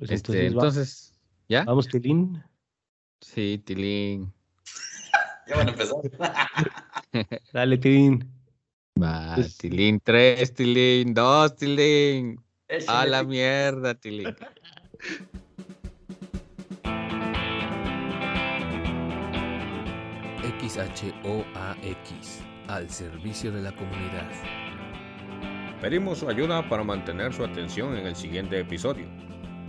Pues Este, entonces, va- ¿ya? vamos, Tilín. Sí, Tilín. Ya van a empezar. Dale, Tilín. Va, Pues- Tilín, tres, Tilín, dos, Tilín. A la mierda, Tilín. XHOAX, al servicio de la comunidad. Pedimos su ayuda para mantener su atención en el siguiente episodio.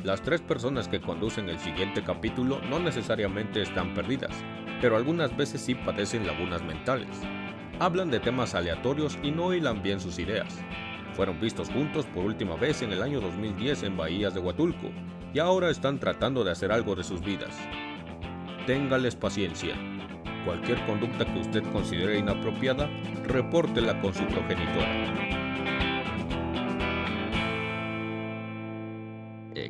Las tres personas que conducen el siguiente capítulo no necesariamente están perdidas, pero algunas veces sí padecen lagunas mentales. Hablan de temas aleatorios y no hilan bien sus ideas. Fueron vistos juntos por última vez en el año 2010 en Bahías de Huatulco y ahora están tratando de hacer algo de sus vidas. Téngales paciencia. Cualquier conducta que usted considere inapropiada, repórtela con su progenitora.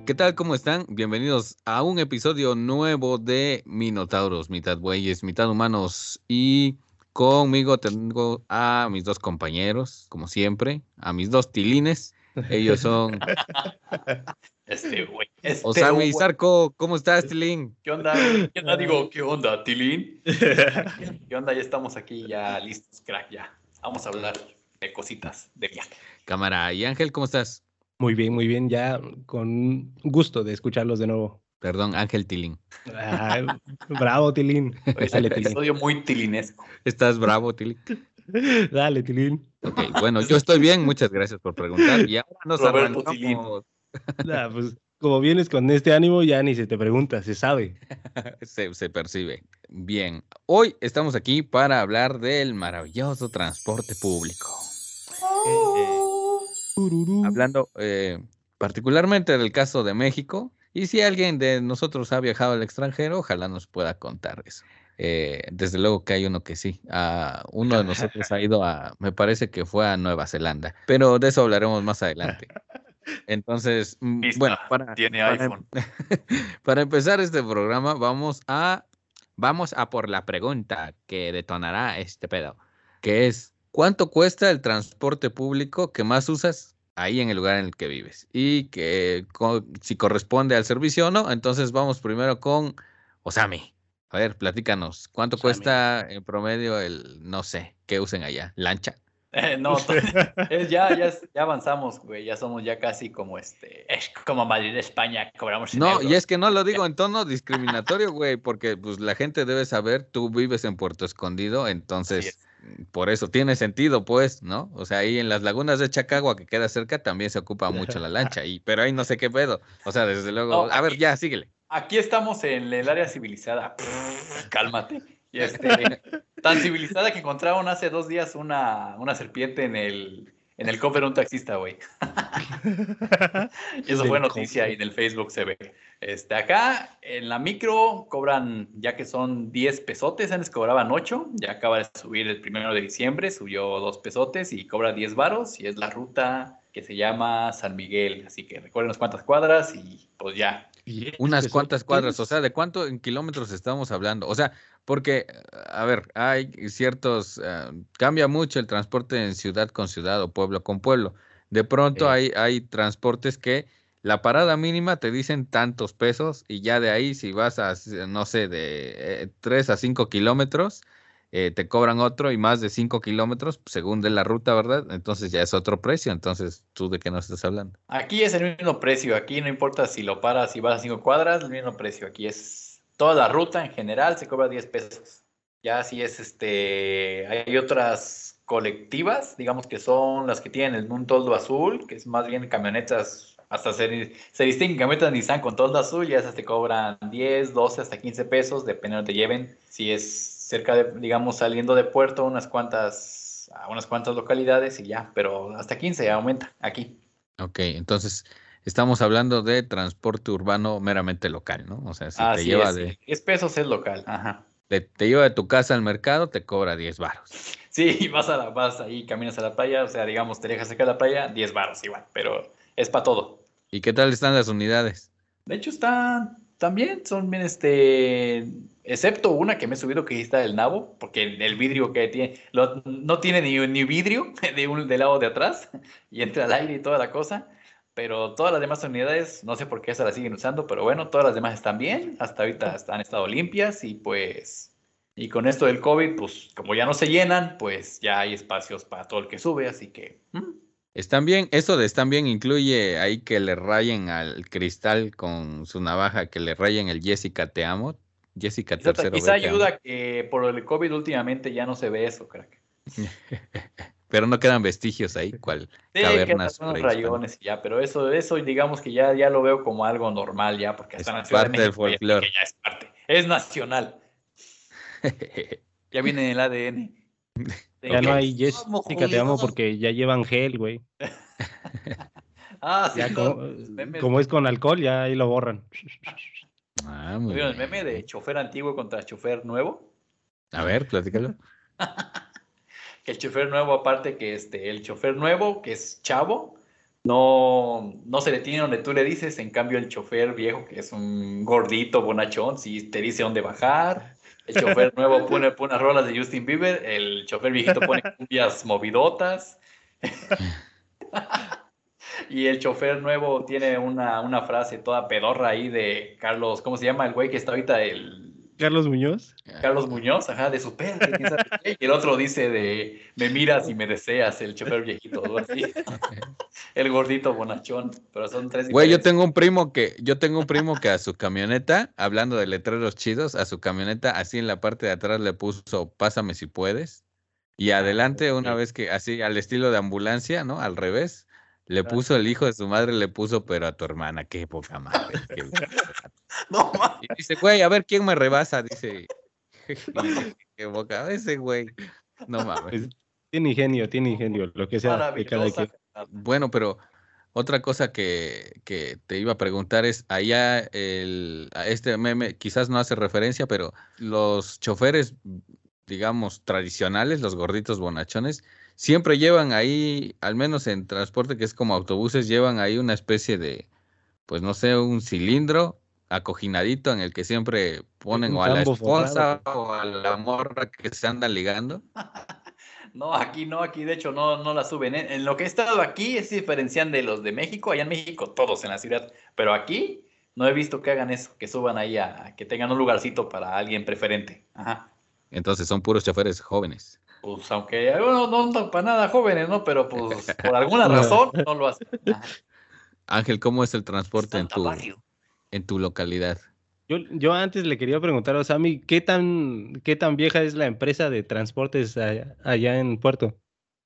¿Qué tal? ¿Cómo están? Bienvenidos a un episodio nuevo de Minotauros, mitad bueyes, mitad humanos. Y conmigo tengo a mis dos compañeros, como siempre, a mis dos tilines. Ellos son Este, güey. Este, Osami güey. Zarco. ¿Cómo estás, Tilín? ¿Qué onda? ¿Qué onda? Digo, ¿qué onda, Tilín? ¿Qué onda? Ya estamos aquí, ya listos, crack, ya. Vamos a hablar de cositas de viaje. Cámara. ¿Y Ángel, cómo estás? Muy bien, muy bien. Ya con gusto de escucharlos de nuevo. Perdón, Ángel Tilín. Bravo, Tilín. Es Tilín. episodio muy tilinesco. ¿Estás bravo, Tilín? Dale, Tilín. Ok, bueno, yo estoy bien, muchas gracias por preguntar. Y ahora nos Roberto arrancamos. Nah, pues, como vienes con este ánimo, ya ni se te pregunta, se sabe. Se, se percibe. Bien, hoy estamos aquí para hablar del maravilloso transporte público. Hablando eh, particularmente del caso de México. Y si alguien de nosotros ha viajado al extranjero, ojalá nos pueda contar eso. Eh, desde luego que hay uno que sí. Ah, uno de nosotros ha ido a, me parece que fue a Nueva Zelanda, pero de eso hablaremos más adelante. Entonces, mm, Pista, bueno, para, tiene para- iPhone. para empezar este programa, vamos a, vamos a por la pregunta que detonará este pedo, que es, ¿cuánto cuesta el transporte público que más usas ahí en el lugar en el que vives? Y que co- si corresponde al servicio o no, entonces vamos primero con Osami. A ver, platícanos, ¿cuánto Osami. cuesta en promedio el, no sé, que usen allá? ¿Lancha? Eh, no, es, ya, ya, es- ya avanzamos, güey. Ya somos ya casi como este. Es como Madrid, España, cobramos No, y es que no lo digo en tono discriminatorio, güey, porque pues la gente debe saber, tú vives en Puerto Escondido, entonces por eso tiene sentido, pues, ¿no? O sea, ahí en las lagunas de Chacagua, que queda cerca, también se ocupa mucho la lancha, y pero ahí no sé qué pedo. O sea, desde luego, No, a ver, ya, síguele. Aquí estamos en el área civilizada. Cálmate. Y este, tan civilizada que encontraron hace dos días una, una serpiente en el, en el cofre de un taxista, güey. y eso fue noticia y en el Facebook se ve. Este, acá en la micro cobran, ya que son 10 pesotes, antes cobraban 8, ya acaba de subir el primero de diciembre, subió 2 pesotes y cobra 10 varos y es la ruta que se llama San Miguel. Así que recuerden unas cuantas cuadras y pues ya, Unas cuantas cuadras, o sea, ¿de cuánto en kilómetros estamos hablando? O sea, porque, a ver, hay ciertos, eh, cambia mucho el transporte en ciudad con ciudad o pueblo con pueblo. De pronto Sí. hay, hay transportes que la parada mínima te dicen tantos pesos y ya de ahí si vas a, no sé, de 3 a 5 kilómetros, eh, te cobran otro y más de 5 kilómetros, según de la ruta, ¿verdad? Entonces ya es otro precio. Entonces, ¿tú de qué nos estás hablando? Aquí es el mismo precio, aquí no importa si lo paras, si vas a 5 cuadras, el mismo precio. Aquí es toda la ruta en general se cobra 10 pesos. Ya si es este, hay otras colectivas, digamos que son las que tienen un toldo azul, que es más bien camionetas, hasta se, se distinguen camionetas Nissan con toldo azul, y esas te cobran 10, 12, hasta 15 pesos, dependiendo de te lleven. Si es cerca de, digamos, saliendo de puerto, unas cuantas, a unas cuantas localidades y ya, pero hasta 15 aumenta aquí. Ok, entonces estamos hablando de transporte urbano meramente local, ¿no? O sea, si te lleva es, de, 10 pesos es local, ajá. te lleva de tu casa al mercado, te cobra 10 varos. Sí, vas, a la, vas ahí, caminas a la playa, o sea, digamos, te dejas cerca de la playa, 10 baros igual, pero es para todo. ¿Y qué tal están las unidades? De hecho, están también, son bien, este, excepto una que me he subido que está el nabo, porque el, el vidrio que tiene, lo- no tiene ni, ni vidrio de un, del lado de atrás, y entra al aire y toda la cosa, Pero todas las demás unidades, no sé por qué se las siguen usando, pero bueno, todas las demás están bien. Hasta ahorita han estado limpias y pues, y con esto del COVID, pues como ya no se llenan, pues ya hay espacios para todo el que sube, así que... ¿mm? Están bien, eso de están bien incluye ahí que le rayen al cristal con su navaja, que le rayen el Jessica te amo. Jessica Quizá, tercero. quizá ayuda que por el COVID últimamente ya no se ve eso, crack. Pero no quedan vestigios ahí, cual Sí, cavernas quedan unos prehispánicas. rayones y ya, pero eso, eso digamos que ya, ya lo veo como algo normal ya, porque Es hasta en la Ciudad de parte del México ya- folclore. ya es parte, es nacional, ya viene en el ADN. De Ya no hay Jessica, te amo porque ya llevan gel, güey. Ah, sí, no, como, los memes. como es con alcohol, ya ahí lo borran. Ah, muy ¿Vieron el meme de chofer antiguo contra chofer nuevo? A ver, platícalo. Que el chofer nuevo, aparte que este, el chofer nuevo, que es chavo, no, no se detiene donde tú le dices, en cambio el chofer viejo, que es un gordito, bonachón, sí te dice dónde bajar. El chofer nuevo pone, pone unas rolas de Justin Bieber, el chofer viejito pone cumbias movidotas. Y el chofer nuevo tiene una, una frase toda pedorra ahí de Carlos, ¿cómo se llama el güey que está ahorita? El Carlos Muñoz. Carlos Muñoz, ajá, de su perro. Y el otro dice de me miras y me deseas, el chofer viejito, algo así. El gordito bonachón, pero son tres Güey, yo tengo un primo que, yo tengo un primo que a su camioneta, hablando de letreros chidos, a su camioneta, así en la parte de atrás le puso pásame si puedes. Y adelante, una vez que, así, al estilo de ambulancia, ¿no? Al revés, le puso el hijo de su madre, le puso, pero a tu hermana, qué poca madre. qué- No, Y dice, güey, a ver quién me rebasa, dice. Qué boca, ese güey. No mames. Tiene ingenio, tiene ingenio, lo que sea de cada maravillosa. quien. Bueno, pero otra cosa que, que te iba a preguntar es, allá el, a este meme quizás no hace referencia, pero los choferes, digamos, tradicionales, los gorditos bonachones, siempre llevan ahí, al menos en transporte que es como autobuses, llevan ahí una especie de, pues no sé, un cilindro acojinadito en el que siempre ponen o a la esposa forrado. o a la morra que se andan ligando. No, aquí no, aquí de hecho no, no la suben. ¿eh? En lo que he estado aquí es diferencian de los de México, allá en México todos en la ciudad, pero aquí no he visto que hagan eso, que suban ahí a, a que tengan un lugarcito para alguien preferente. Ajá. Entonces son puros choferes jóvenes. Pues aunque bueno, no para nada jóvenes, ¿no? Pero pues por alguna razón no lo hacen. Ángel, ¿cómo es el transporte en tu, Barrio. en tu localidad? Yo, yo antes le quería preguntar a Sammy, ¿qué tan, ¿qué tan vieja es la empresa de transportes allá, allá en Puerto?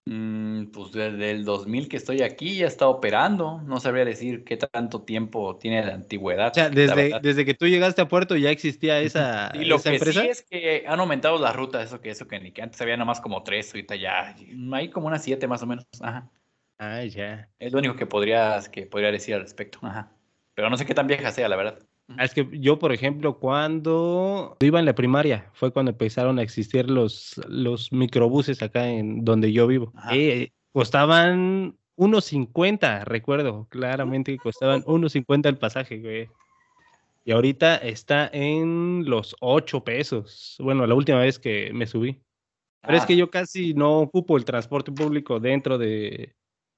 Mm, pues desde el 2000 que estoy aquí ya está operando. No sabría decir qué tanto tiempo tiene de antigüedad. O sea, desde, desde que tú llegaste a Puerto ya existía esa, Y lo esa que empresa. sí es que han aumentado las rutas, eso que eso que, ni que antes había nada más como tres, ahorita ya hay como unas siete más o menos. Ajá. Ah, ya. Es lo único que podrías que podría decir al respecto. Ajá. Pero no sé qué tan vieja sea, la verdad. Es que yo, por ejemplo, cuando iba en la primaria, fue cuando empezaron a existir los, los microbuses acá en donde yo vivo. Eh, costaban 1.50, recuerdo claramente que costaban 1.50 el pasaje, güey. Y ahorita está en los 8 pesos. Bueno, la última vez que me subí. Pero es Ah, que yo casi no ocupo el transporte público dentro de,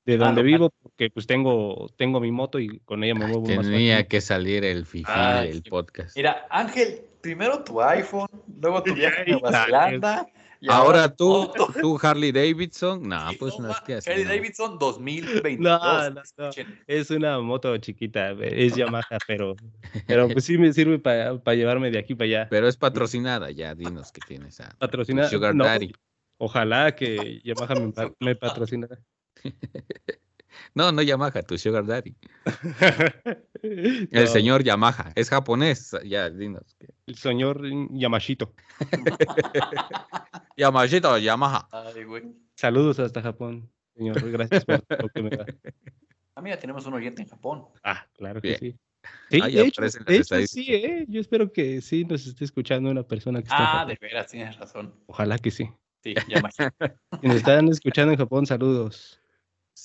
de donde local. vivo, porque pues tengo, tengo mi moto y con ella me Ay, muevo más tenía que salir el fifi Ay, del podcast. Mira, Ángel, primero tu iPhone, luego tu viaje a Nueva Zelanda. y Ahora tú, moto. tú Harley Davidson, no, Sí, pues no es que así. Harley no. Davidson 2022. No, no. Es una moto chiquita, es Yamaha, pero, pero pues sí me sirve para llevarme de aquí para allá. Pero es patrocinada, ya dinos que tienes a tu Patrocina, Sugar no, Daddy. Ojalá que Yamaha me, pa- me patrocinara. No, no Yamaha, tu Sugar Daddy. El No, señor Yamaha, es japonés, ya dinos. que- El señor Yamashito. Yamashito, Yamaha. Ay, güey. Saludos hasta Japón, señor. Gracias por lo que me da. Ah, mira, tenemos un oyente en Japón. Ah, claro que Bien. sí. Sí, Ahí de hecho, aparecen las de hecho, sí. ¿eh? Yo espero que sí nos esté escuchando una persona que está en Ah, Japón. de veras, tienes razón. Ojalá que sí. Sí, ya imagino. Si nos están escuchando en Japón, saludos.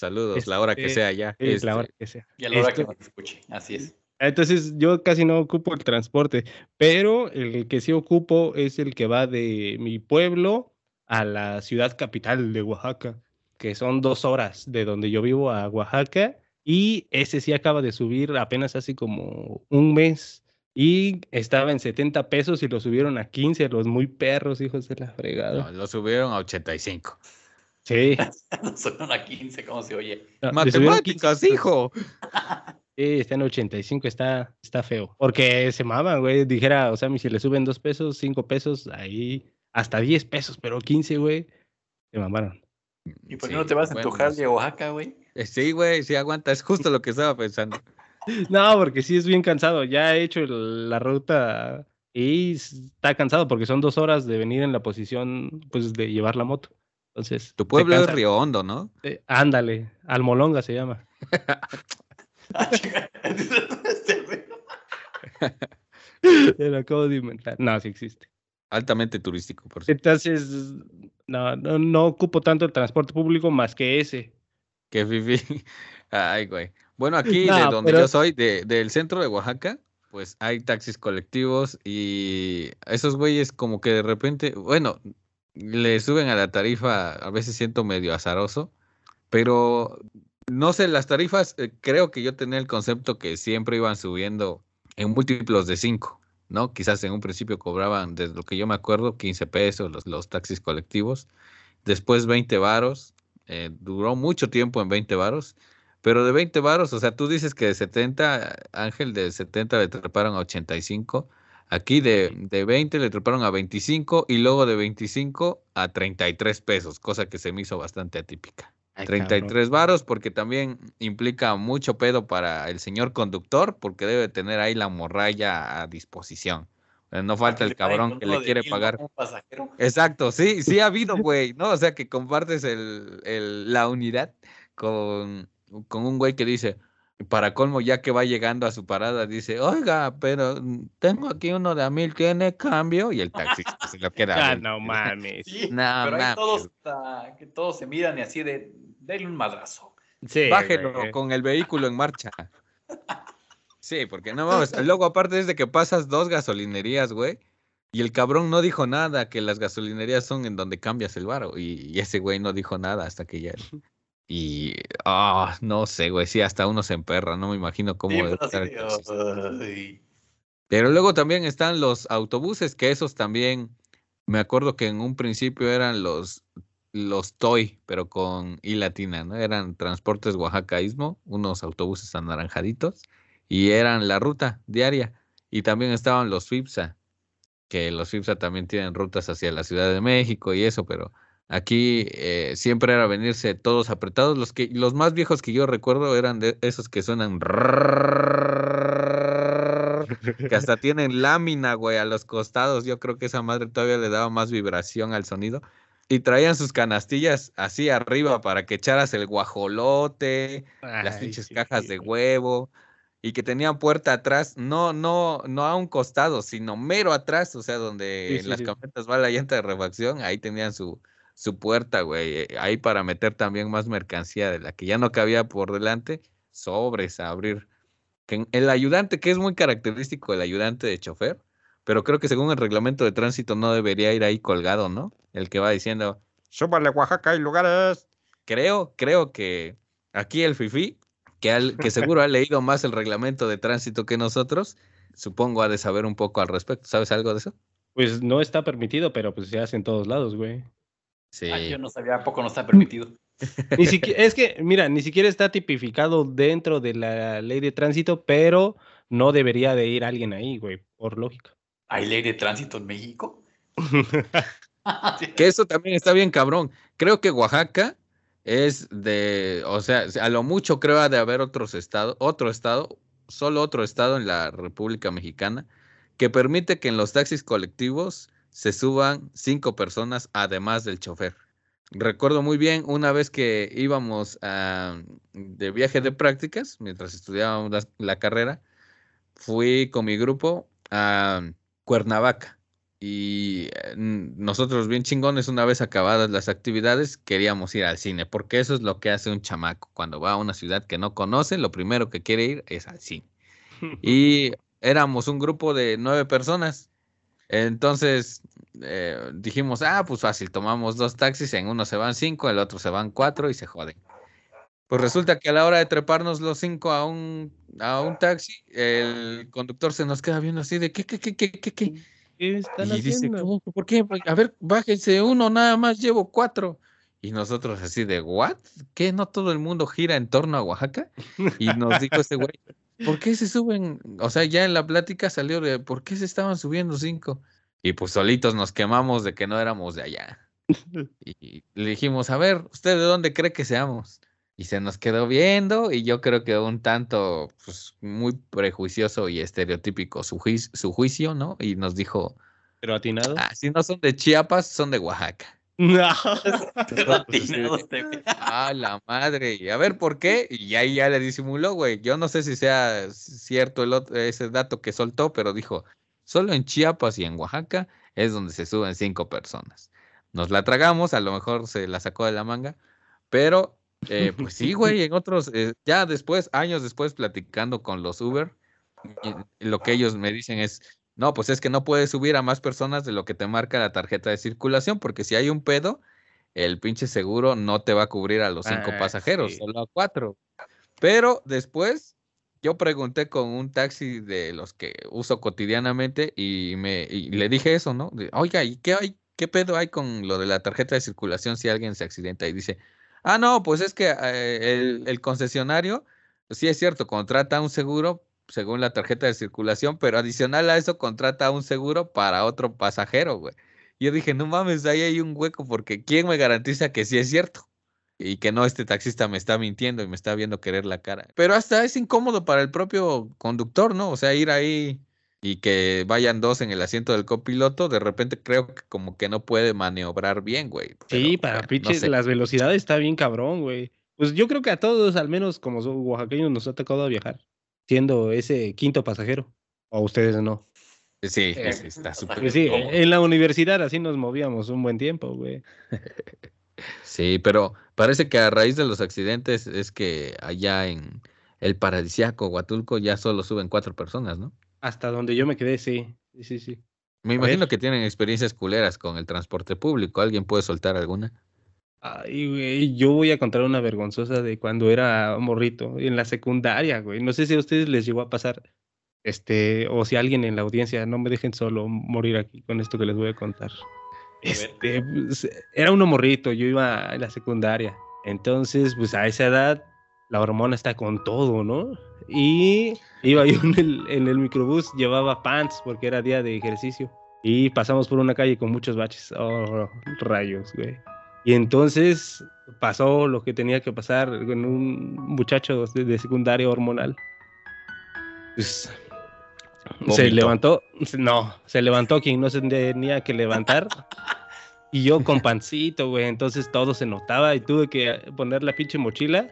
Saludos, la hora que Este, sea ya. Es la Este, hora que sea. Y a la hora Esto- que nos escuche. Así es. Entonces yo casi no ocupo el transporte, pero el que sí ocupo es el que va de mi pueblo a la ciudad capital de Oaxaca, que son dos horas de donde yo vivo a Oaxaca Y ese sí acaba de subir apenas hace como un mes. Y estaba en 70 pesos y lo subieron a 15, los muy perros, hijos de la fregada. No, lo subieron a 85. Sí. No son a 15, ¿cómo se oye? no, le subieron 15 Matemáticas, pesos. hijo. Sí, está en 85, está, está feo. Porque se maman, güey. Dijera, o sea, si le suben 2 pesos, 5 pesos, ahí hasta 10 pesos, pero 15, güey, se mamaron. ¿Y por qué Sí, no te vas en tu bueno, jal de Oaxaca, güey? Eh, Sí, güey, sí aguanta. Es justo lo que estaba pensando. No, porque sí es bien cansado. Ya he hecho el- la ruta y está cansado porque son dos horas de venir en la posición, pues, de llevar la moto. Entonces, Tu pueblo es. Río Hondo, ¿no? Eh, ándale, Almolonga se llama. Me lo acabo de inventar. No, sí existe. Altamente turístico, por cierto. Entonces, no, no, no ocupo tanto el transporte público más que ese. Que fifi. Ay, güey. Bueno, aquí de donde pero- yo soy, de- del centro de Oaxaca, pues hay taxis colectivos y esos güeyes como que de repente, bueno, le suben a la tarifa, a veces siento medio azaroso, pero no sé, las tarifas, eh, creo que yo tenía el concepto que siempre iban subiendo en múltiplos de 5, ¿no? Quizás en un principio cobraban, desde lo que yo me acuerdo, 15 pesos los, taxis colectivos, después 20 varos, eh, duró mucho tiempo en 20 varos, pero de 20 varos, o sea, tú dices que de 70, Ángel, de 70 le treparon a 85, aquí de, de 20 le treparon a 25 y luego de 25 a 33 pesos, cosa que se me hizo bastante atípica. Ay, 33 varos porque también implica mucho pedo para el señor conductor porque debe tener ahí la morralla a disposición. Eh, No falta el cabrón que le quiere pagar. Exacto, sí, sí ha habido, güey, ¿no? O sea, que compartes el, el- la unidad con, con un güey que dice, para colmo, ya que va llegando a su parada, dice, oiga, pero mm, tengo aquí uno de a mil, ¿tiene cambio? Y el taxista se lo queda. Ah, no mames. Sí, No pero ahí mames. todos, ah, que todos se miran y así de, denle un madrazo. Sí, Bájelo güey. con el vehículo en marcha. Sí, porque no mames. Luego, aparte es de que pasas dos gasolinerías, güey. Y el cabrón no dijo nada, que las gasolinerías son en donde cambias el varo. Y, y ese güey no dijo nada hasta que ya. Y. Ah, no sé, güey. Sí, hasta uno se emperra. No me imagino cómo. Sí, pero luego también están los autobuses, que esos también. Me acuerdo que en un principio eran los. Los TOY, pero con I latina, ¿no? Eran Transportes Oaxaca Istmo, unos autobuses anaranjaditos, y eran la ruta diaria. Y también estaban los FIPSA, que los FIPSA también tienen rutas hacia la Ciudad de México y eso, pero aquí eh, siempre era venirse todos apretados. Los, que, los más viejos que yo recuerdo eran de esos que suenan que hasta tienen lámina, güey, a los costados. Yo creo que esa madre todavía le daba más vibración al sonido. Y traían sus canastillas así arriba para que echaras el guajolote, las pinches cajas de huevo, y que tenían puerta atrás, no, no, no a un costado, sino mero atrás, o sea, donde en las camionetas va la llanta de refacción, ahí tenían su, su puerta, güey, eh, ahí para meter también más mercancía de la que ya no cabía por delante, sobres a abrir. El ayudante, que es muy característico el ayudante de chofer, pero creo que según el reglamento de tránsito no debería ir ahí colgado, ¿no? El que va diciendo, súbale Oaxaca, hay lugares. Creo, creo que aquí el FIFI, que, al- que seguro ha leído más el reglamento de tránsito que nosotros, supongo ha de saber un poco al respecto. ¿Sabes algo de eso? Pues no está permitido, pero pues se hace en todos lados, güey. Sí. Yo no sabía, ¿a poco no está permitido? Ni siquiera, es que, mira, ni siquiera está tipificado dentro de la ley de tránsito, pero no debería de ir alguien ahí, güey, por lógica. ¿Hay ley de tránsito en México? Que eso también está bien cabrón. Creo que Oaxaca es de, o sea, a lo mucho creo ha de haber otros estados, otro estado, solo otro estado en la República Mexicana que permite que en los taxis colectivos se suban cinco personas además del chofer. Recuerdo muy bien una vez que íbamos a- de viaje de prácticas mientras estudiábamos la, la carrera, fui con mi grupo a Cuernavaca. Y eh, nosotros bien chingones, una vez acabadas las actividades, queríamos ir al cine, porque eso es lo que hace un chamaco. Cuando va a una ciudad que no conoce, lo primero que quiere ir es al cine. Y éramos un grupo de nueve personas. Entonces eh, dijimos, ah, pues fácil, tomamos dos taxis, en uno se van cinco, el otro se van cuatro y se joden. Pues resulta que a la hora de treparnos los cinco a un, a un taxi, el conductor se nos queda viendo así de ¿qué, qué, qué, qué, qué, qué? ¿Qué están Y dice, haciendo? ¿cómo? ¿por qué? A ver, bájense uno, nada más llevo cuatro. Y nosotros así de, ¿what? ¿Qué? ¿No todo el mundo gira en torno a Oaxaca? Y nos dijo este güey, ¿por qué se suben? O sea, ya en la plática salió de, ¿por qué se estaban subiendo cinco? Y pues solitos nos quemamos de que no éramos de allá. Y le dijimos, a ver, ¿usted de dónde cree que seamos? Y se nos quedó viendo y yo creo que un tanto, pues, muy prejuicioso y estereotípico su, su juicio, ¿no? Y nos dijo, Pero atinado. ah, si no son de Chiapas, son de Oaxaca. No. Güey. Ah, la madre. Y a ver por qué. Y ahí ya le disimuló, güey. Yo no sé si sea cierto el otro- ese dato que soltó, pero dijo, solo en Chiapas y en Oaxaca es donde se suben cinco personas. Nos la tragamos, a lo mejor se la sacó de la manga, pero eh, pues sí, güey, en otros, eh, ya después, años después, platicando con los Uber, y- y lo que ellos me dicen es, no, pues es que no puedes subir a más personas de lo que te marca la tarjeta de circulación, porque si hay un pedo, el pinche seguro no te va a cubrir a los cinco Ah, pasajeros, sí. solo a cuatro. Pero después yo pregunté con un taxi de los que uso cotidianamente y me y le dije eso, ¿no? De, Oiga, ¿y qué hay? ¿Qué pedo hay con lo de la tarjeta de circulación si alguien se accidenta? Y dice, ah, no, pues es que eh, el, el concesionario, sí es cierto, contrata un seguro según la tarjeta de circulación, pero adicional a eso contrata un seguro para otro pasajero, güey. Yo dije, no mames, ahí hay un hueco porque ¿quién me garantiza que sí es cierto? Y que no, este taxista me está mintiendo y me está viendo querer la cara. Pero hasta es incómodo para el propio conductor, ¿no? O sea, ir ahí y que vayan dos en el asiento del copiloto, de repente creo que como que no puede maniobrar bien, güey. Sí, para bueno, no pinches, sé. las velocidades está bien cabrón, güey. Pues yo creo que a todos, al menos como oaxaqueños, nos ha tocado viajar, siendo ese quinto pasajero. O ustedes no. Sí, Eh, sí, está súper. Pues en la universidad así nos movíamos un buen tiempo, güey. Sí, pero parece que a raíz de los accidentes es que allá en el paradisiaco Huatulco ya solo suben cuatro personas, ¿no? Hasta donde yo me quedé, sí. Sí, sí, sí. Me A imagino ver. que tienen experiencias culeras con el transporte público. ¿Alguien puede soltar alguna? Ay, güey, yo voy a contar una vergonzosa de cuando era morrito, en la secundaria, güey. No sé si a ustedes les llegó a pasar, este, o si alguien en la audiencia, no me dejen solo morir aquí con esto que les voy a contar. Este, pues, era uno morrito, yo iba en la secundaria. Entonces, pues a esa edad, la hormona está con todo, ¿no? Y iba yo en el, en el microbús, llevaba pants porque era día de ejercicio. Y pasamos por una calle con muchos baches. Oh, rayos, güey. Y entonces pasó lo que tenía que pasar con un muchacho de, de secundaria hormonal. Pues, se levantó, no, se levantó quien no se tenía que levantar. Y yo con pancito, güey, entonces todo se notaba y tuve que poner la pinche mochila.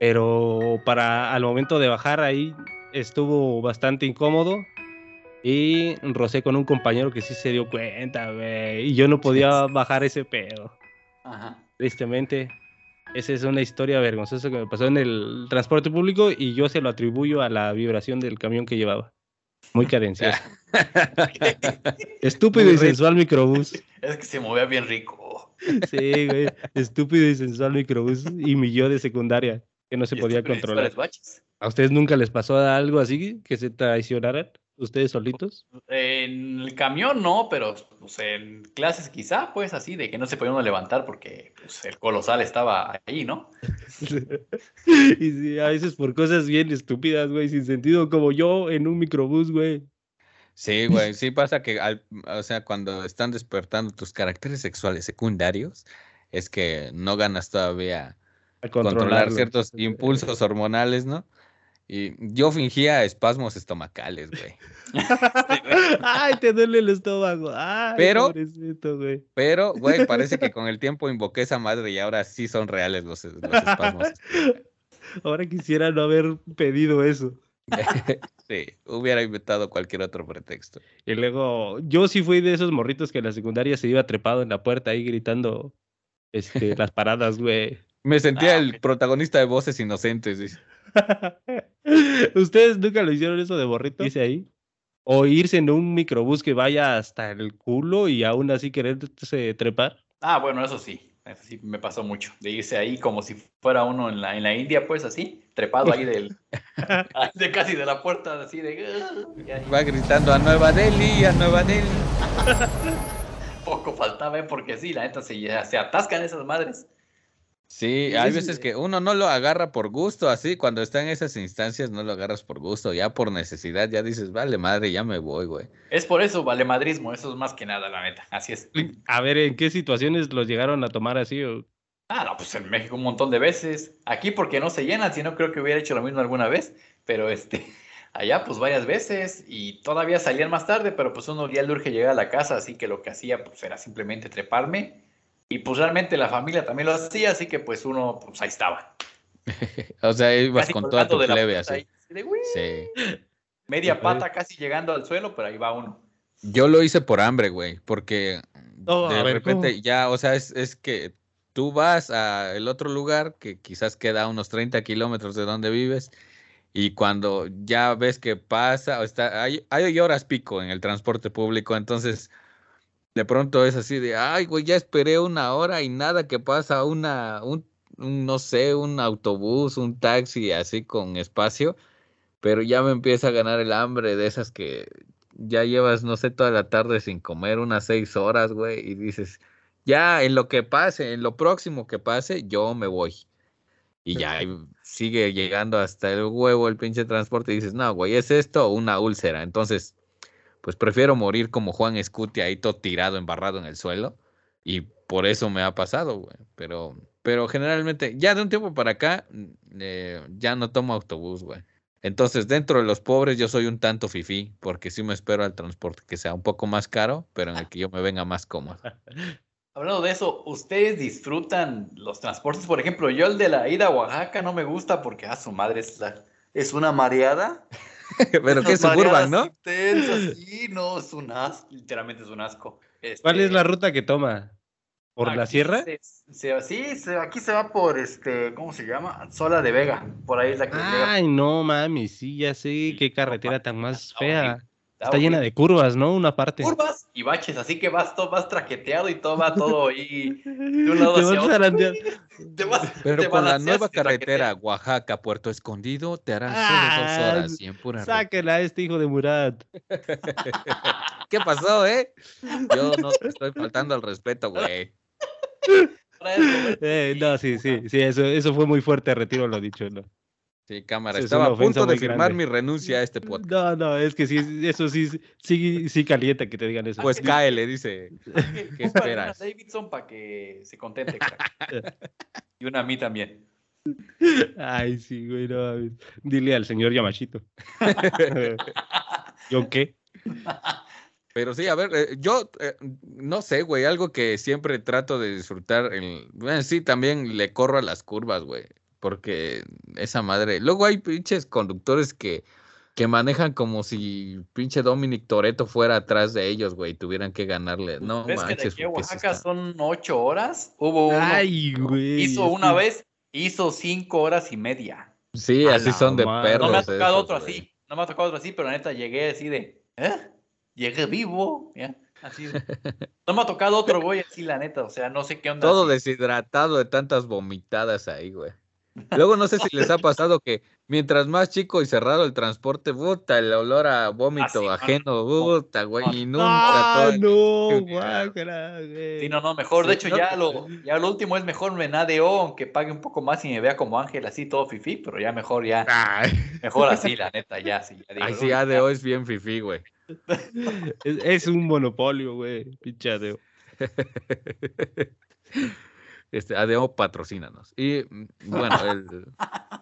Pero para al momento de bajar ahí estuvo bastante incómodo. Y rocé con un compañero que sí se dio cuenta, güey. Y yo no podía bajar ese pedo Ajá. tristemente. Esa es una historia vergonzosa que me pasó en el transporte público y yo se lo atribuyo a la vibración del camión que llevaba. Muy cadencioso. Estúpido Muy y rico. sensual microbús. Es que se movía bien rico. Sí, güey. Estúpido y sensual microbús y mi yo de secundaria que no se podía controlar. ¿A ustedes nunca les pasó algo así que se traicionaran? ¿Ustedes solitos? En el camión no, pero pues, en clases quizá, pues así, de que no se podía uno levantar porque pues, el colosal estaba ahí, ¿no? y sí, a veces por cosas bien estúpidas, güey, sin sentido, como yo en un microbús, güey. Sí, güey, sí pasa que, al- o sea, cuando están despertando tus caracteres sexuales secundarios, es que no ganas todavía A controlar ciertos impulsos hormonales, ¿no? Y yo fingía espasmos estomacales, güey. Ay, te duele el estómago. Ay, Pero- pobrecito, güey. Pero, güey, parece que con el tiempo invoqué esa madre y ahora sí son reales los, los espasmos. Ahora quisiera no haber pedido eso. Sí, hubiera inventado cualquier otro pretexto. Y luego, yo sí fui de esos morritos que en la secundaria se iba trepado en la puerta ahí gritando este, las paradas, güey. Me sentía Ah, el protagonista de Voces Inocentes. dice. ¿Ustedes nunca lo hicieron eso de morrito? Dice ahí. O irse en un microbús que vaya hasta el culo y aún así quererse trepar. Ah, bueno, eso sí. Eso sí me pasó mucho. De irse ahí como si fuera uno en la, en la India, pues así, trepado ahí del. de casi de la puerta, así de. Va gritando a Nueva Delhi, a Nueva Delhi. Poco faltaba, ¿eh? porque sí, la neta se, se atascan esas madres. Sí, hay veces que uno no lo agarra por gusto, así, cuando está en esas instancias no lo agarras por gusto, ya por necesidad, ya dices, vale madre, ya me voy, güey. Es por eso, vale madrismo, eso es más que nada, la neta. Así es. A ver, ¿en qué situaciones los llegaron a tomar así? o- Ah, no, pues en México un montón de veces. Aquí porque no se llenan, si no creo que hubiera hecho lo mismo alguna vez. Pero este, allá pues varias veces y todavía salían más tarde, pero pues uno ya le urge llegar a la casa, así que lo que hacía pues era simplemente treparme. Y pues realmente la familia también lo hacía, así que pues uno pues ahí estaba. O sea, ibas Casi con toda tu de la plebe así. ahí, así de, "Uy". Sí. Media pata casi llegando al suelo, pero ahí va uno. Yo lo hice por hambre, güey, porque No, de ver, repente ¿cómo? ya, o sea, es, es que tú vas a el otro lugar que quizás queda a unos 30 kilómetros de donde vives y cuando ya ves que pasa, o está, hay, hay horas pico en el transporte público, entonces de pronto es así de, ay, güey, ya esperé una hora y nada que pasa una, un, un, no sé, un autobús, un taxi así con espacio, pero ya me empieza a ganar el hambre de esas que ya llevas, no sé, toda la tarde sin comer, unas seis horas, güey, y dices, ya en lo que pase, en lo próximo que pase, yo me voy. Y ya sigue llegando hasta el huevo el pinche transporte y dices, no, güey, ¿es esto o una úlcera? Entonces, pues prefiero morir como Juan Escuti ahí todo tirado, embarrado en el suelo. Y por eso me ha pasado, güey. Pero, pero generalmente, ya de un tiempo para acá, eh, ya no tomo autobús, güey. Entonces, dentro de los pobres, yo soy un tanto fifí, porque sí me espero al transporte que sea un poco más caro, pero en el que yo me venga más cómodo. Hablando de eso, ¿ustedes disfrutan los transportes? Por ejemplo, yo el de la ida a Oaxaca no me gusta porque a su madre es, es una mareada. pero que Esas suburban, ¿no? intensas, sí, no, es un asco, literalmente es un asco. ¿Cuál Este, es la ruta que toma? ¿Por la sierra? se- se- sí, se- aquí se va por, este, ¿cómo se llama? Sola de Vega, por ahí es la que llega. Ay, no mami, sí, ya sé, Sí, qué carretera tan más fea. Está llena de curvas, ¿no? Una parte. curvas y baches, así que vas todo, vas traqueteado y todo va todo ahí de un lado Te hacia vas otro. Te vas- Pero te con la nueva y te carretera. Oaxaca, Puerto Escondido, te harán solo dos Ah, horas y en pura. Sáquela a este hijo de Murat. ¿Qué pasó, eh? Yo no te estoy faltando al respeto, güey. Eh, no, sí, sí, sí, eso, eso fue muy fuerte, retiro lo dicho, ¿no? Sí, cámara. Estaba a punto de firmar grande. mi renuncia a este podcast. No, no, es que sí, eso sí, sí, sí calienta que te digan eso. Pues cáele, dice. ¿Qué esperas? Una Davidson para que se contente. crack. y una a mí también. Ay, sí, güey, no. Dile al señor Yamashito. ¿Yo qué? Pero sí, a ver, eh, yo eh, no sé, güey, algo que siempre trato de disfrutar. el- bueno, sí, también le corro a las curvas, güey. Porque esa madre. Luego hay pinches conductores que, que manejan como si pinche Dominic Toreto fuera atrás de ellos, güey, y tuvieran que ganarle. No ¿Ves que de aquí a Oaxaca está- son ocho horas? Hubo uno. Ay, güey. hizo una que- vez, hizo cinco horas y media. Sí, A así son de madre. perros. No me ha tocado esos, otro güey. así. No me ha tocado otro así, pero la neta llegué así de. ¿Eh? Llegué vivo. ¿ya? Así de- No me ha tocado otro güey así, la neta. O sea, no sé qué onda. Todo así. deshidratado de tantas vomitadas ahí, güey. Luego no sé si les ha pasado que mientras más chico y cerrado el transporte, puta, el olor a vómito sí, no, ajeno, puta, güey, y nunca Ah, todo- no, guácala, güey. Sí, no, no, mejor. De hecho, no, ya lo, ya lo último es mejor me nadeo, aunque pague un poco más y me vea como ángel así todo fifí, pero ya mejor, ya, Ay, mejor así, la neta, ya, sí. Ya digo, ay, "Uy, sí, ADO ya". es bien fifí, güey. Es, es un monopolio, güey. Pinchadeo. Este, ADO patrocínanos. Y mm, bueno, el-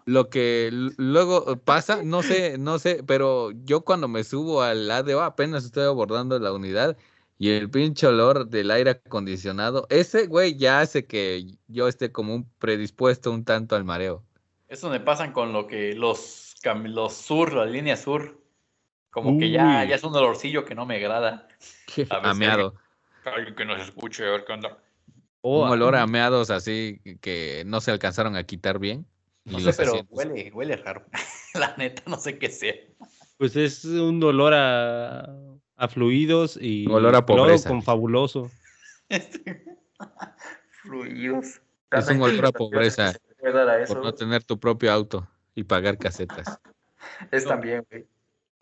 lo que luego pasa, no sé, no sé, pero yo cuando me subo al ADO apenas estoy abordando la unidad y el pinche olor del aire acondicionado, ese güey ya hace que yo esté como un predispuesto un tanto al mareo. Eso me pasan con lo que los, cam- los sur, la línea sur, como que ya, ya es un olorcillo que no me agrada. A veces- Ameado. Alguien que nos escuche, a ver qué onda. Oh, un olor a ameados así que no se alcanzaron a quitar bien. No sé, pero asientos- huele, huele raro. la neta, no sé qué sea. Pues es un olor a, a fluidos y olor a cloro pobreza. con fabuloso. Fluidos. Es un olor a pobreza por no tener tu propio auto y pagar casetas. Es también, güey.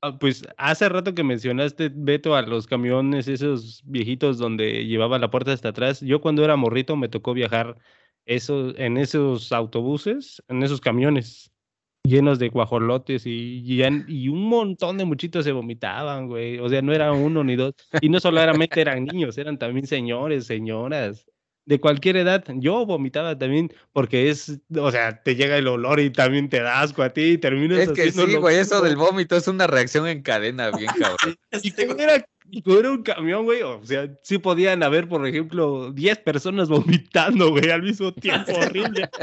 Ah, Pues hace rato que mencionaste, Beto, a los camiones, esos viejitos donde llevaba la puerta hasta atrás. Yo cuando era morrito me tocó viajar eso, en esos autobuses, en esos camiones llenos de guajolotes y, y un montón de muchitos se vomitaban, güey. O sea, no era uno ni dos. Y no solamente eran niños, eran también señores, señoras. De cualquier edad, yo vomitaba también porque es, o sea, te llega el olor y también te da asco a ti y terminas Es que sí, güey, eso del vómito es una reacción en cadena bien cabrón. Y como era, era un camión, güey, o sea, sí podían haber, por ejemplo, 10 personas vomitando, güey, al mismo tiempo, horrible.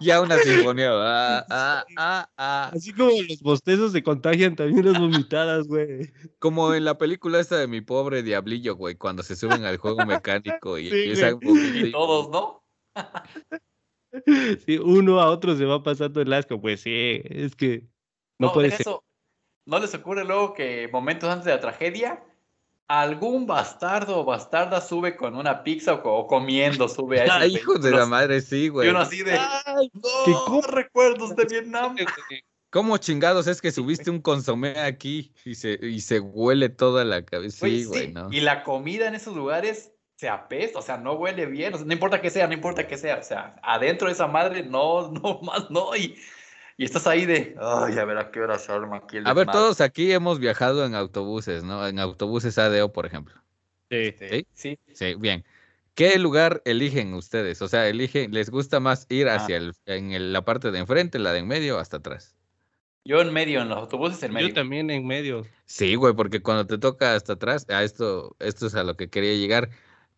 Ya una sinfonía. Ah, ah, ah, ah. Así como los bostezos se contagian también las vomitadas, güey. Como en la película esta de mi pobre diablillo, güey, cuando se suben al juego mecánico y Sí, empiezan Y todos, ¿no? Sí, uno a otro se va pasando el asco, pues sí, es que no, puede deja ser. eso. ¿No les ocurre luego que momentos antes de la tragedia, algún bastardo o bastarda sube con una pizza o, co- o comiendo, sube a Ah, hijos de la madre, sí, Y güey. uno así de, Ay, no, ¿qué recuerdos de Vietnam. ¿Cómo chingados es que subiste un consomé aquí y se, y se huele toda la cabeza? Sí, güey, sí, ¿no? Y la comida en esos lugares se apesta, o sea, no huele bien, o sea, no importa que sea, no importa que sea, o sea, adentro de esa madre, no, no más, no, y, y estás ahí de, ay, a ver a qué hora se arma aquí el A ver, desmadre". todos aquí hemos viajado en autobuses, ¿no? En autobuses ADO, por ejemplo. Sí. Sí, sí. Sí, bien. ¿Qué lugar eligen ustedes? O sea, eligen, ¿les gusta más ir Ah. hacia el, en el- la parte de enfrente, la de en medio o hasta atrás? Yo en medio, en los autobuses en medio. Yo también en medio. Sí, güey, porque cuando te toca hasta atrás, a esto, esto es a lo que quería llegar.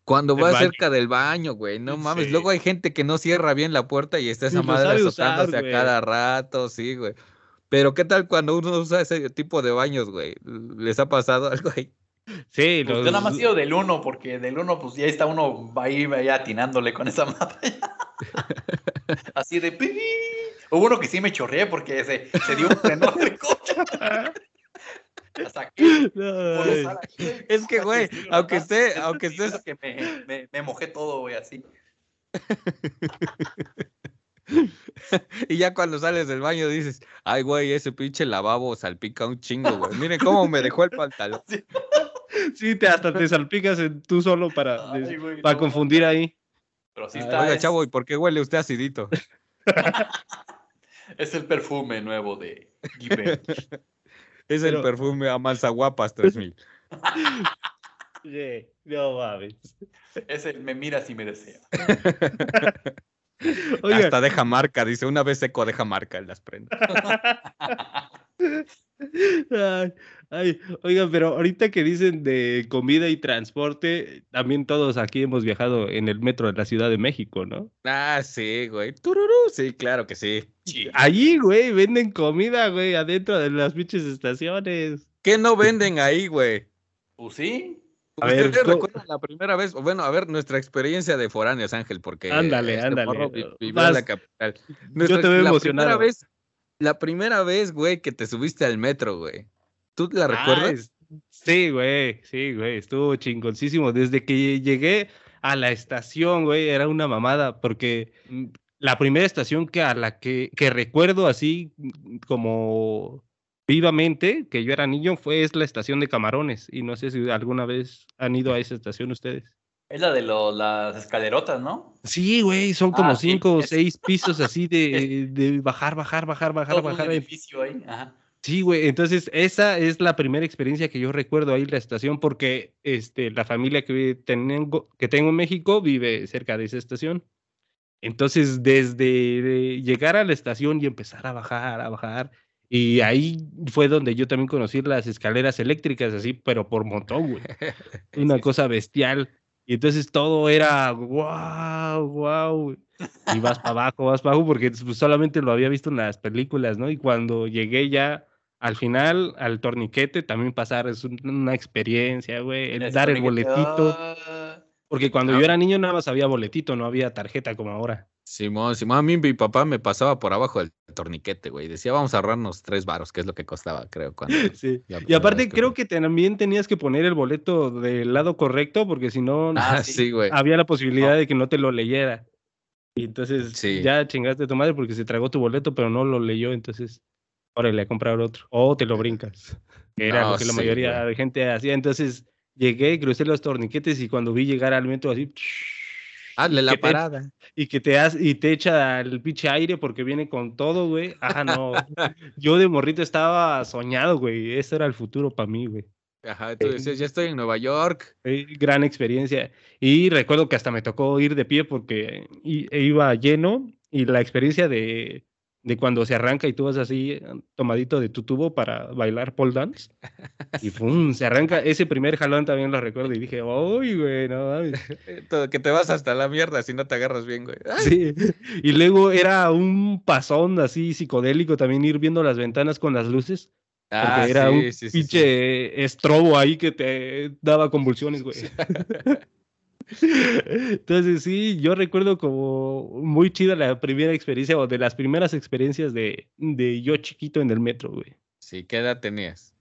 Cuando baño. cerca del baño, güey, no mames. Sí. Luego hay gente que no cierra bien la puerta y está esa lo madre sabe usar, azotándose a cada rato, sí, güey. Pero ¿qué tal cuando uno usa ese tipo de baños, güey? ¿Les ha pasado algo ahí? Sí, Pues los- yo nada más he ido del uno, porque del uno, pues ya está uno ahí, ahí atinándole con esa madre. Así de pi. Hubo uno que sí me chorreé porque se, se dio un frenón del coche. Hasta aquí. Ay. Es que, güey, aunque esté- aunque estés- que me, me, me mojé todo, güey, así. Y ya cuando sales del baño dices, ay, güey, ese pinche lavabo salpica un chingo, güey. Miren cómo me dejó el pantalón. Sí, te, hasta te salpicas en- tú solo para, Ay, güey, para no, confundir ahí. Pero sí Ay, está. Oiga, es, chavo, ¿y por qué huele usted acidito? es el perfume nuevo de Givenchy. Es el perfume Amanzaguapas 3000. Sí, no mames. Es el me miras y me desea. Oiga, Hasta deja marca, dice, una vez seco deja marca en las prendas. Ay, ay, oigan, pero ahorita que dicen de comida y transporte, también todos aquí hemos viajado en el metro de la Ciudad de México, ¿no? Ah, sí, güey. Tururú, sí, claro que sí. Sí. Allí, güey, venden comida, güey, adentro de las pinches estaciones. ¿Qué no venden ahí, güey? Pues sí. A ver, ¿Ustedes ¿cómo- recuerdan la primera vez? Bueno, a ver, nuestra experiencia de foráneos, Ángel, porque Ándale, este ándale. vivió Vas. en la capital. Nuestra- te veo la emocionado. Primera vez, la primera vez, güey, que te subiste al metro, güey. ¿Tú la Ah, recuerdas? Sí, güey, sí, güey, estuvo chingoncísimo. Desde que llegué a la estación, güey, era una mamada, porque mm, la primera estación que a la que, que recuerdo así mm, como vivamente, que yo era niño, fue es la estación de Camarones. Y no sé si alguna vez han ido a esa estación ustedes. Es la de lo- las escalerotas, ¿no? Sí, güey, son como Ah, sí, cinco o es- seis pisos así de, de bajar, bajar, bajar, bajar, Todo un bajar. edificio ahí. Ajá. Sí, güey, entonces esa es la primera experiencia que yo recuerdo ahí en la estación porque este, la familia que tengo, que tengo en México vive cerca de esa estación. Entonces, desde llegar a la estación y empezar a bajar, a bajar, y ahí fue donde yo también conocí las escaleras eléctricas, así, pero por montón, güey. Una Sí, cosa bestial. Y entonces todo era wow, wow. Y vas para abajo, vas para abajo, porque pues, solamente lo había visto en las películas, ¿no? Y cuando llegué ya al final, al torniquete, también pasar es un- una experiencia, güey. El dar el boletito. Ah, Porque cuando yo era niño nada más había boletito, no había tarjeta como ahora. Simón, Simón, a mí mi papá me pasaba por abajo del torniquete, güey. Decía, vamos a ahorrarnos tres varos, que es lo que costaba, creo. Cuando, Sí. Y aparte que creo que también tenías que poner el boleto del lado correcto porque si no Ah, sí. sí, güey. había la posibilidad de que no te lo leyera. Y entonces Sí. ya chingaste a tu madre porque se tragó tu boleto pero no lo leyó, entonces órale a comprar otro. O te lo brincas. Que era No, lo que la sí, mayoría güey. de gente hacía. Entonces llegué, crucé los torniquetes y cuando vi llegar al metro así... Hazle la te- parada. Y que te y te echa el pinche aire porque viene con todo, güey. Ajá, no. Yo de morrito estaba soñado, güey. Ese era el futuro para mí, güey. Ajá, tú decías, ya estoy en Nueva York. Eh, Gran experiencia. Y recuerdo que hasta me tocó ir de pie porque e iba lleno y la experiencia de, de cuando se arranca y tú vas así eh, tomadito de tu tubo para bailar pole dance. Y pum, se arranca. Ese primer jalón también lo recuerdo y dije, uy, güey, no mames. Que te vas hasta la mierda si no te agarras bien, güey. Ay, Sí. Y luego era un pasón así psicodélico también ir viendo las ventanas con las luces. Porque ah, era sí, un sí, sí. pinche estrobo ahí que te daba convulsiones, güey. Entonces sí, yo recuerdo como muy chida la primera experiencia o de las primeras experiencias de, de yo chiquito en el metro, güey. Sí, ¿qué edad tenías?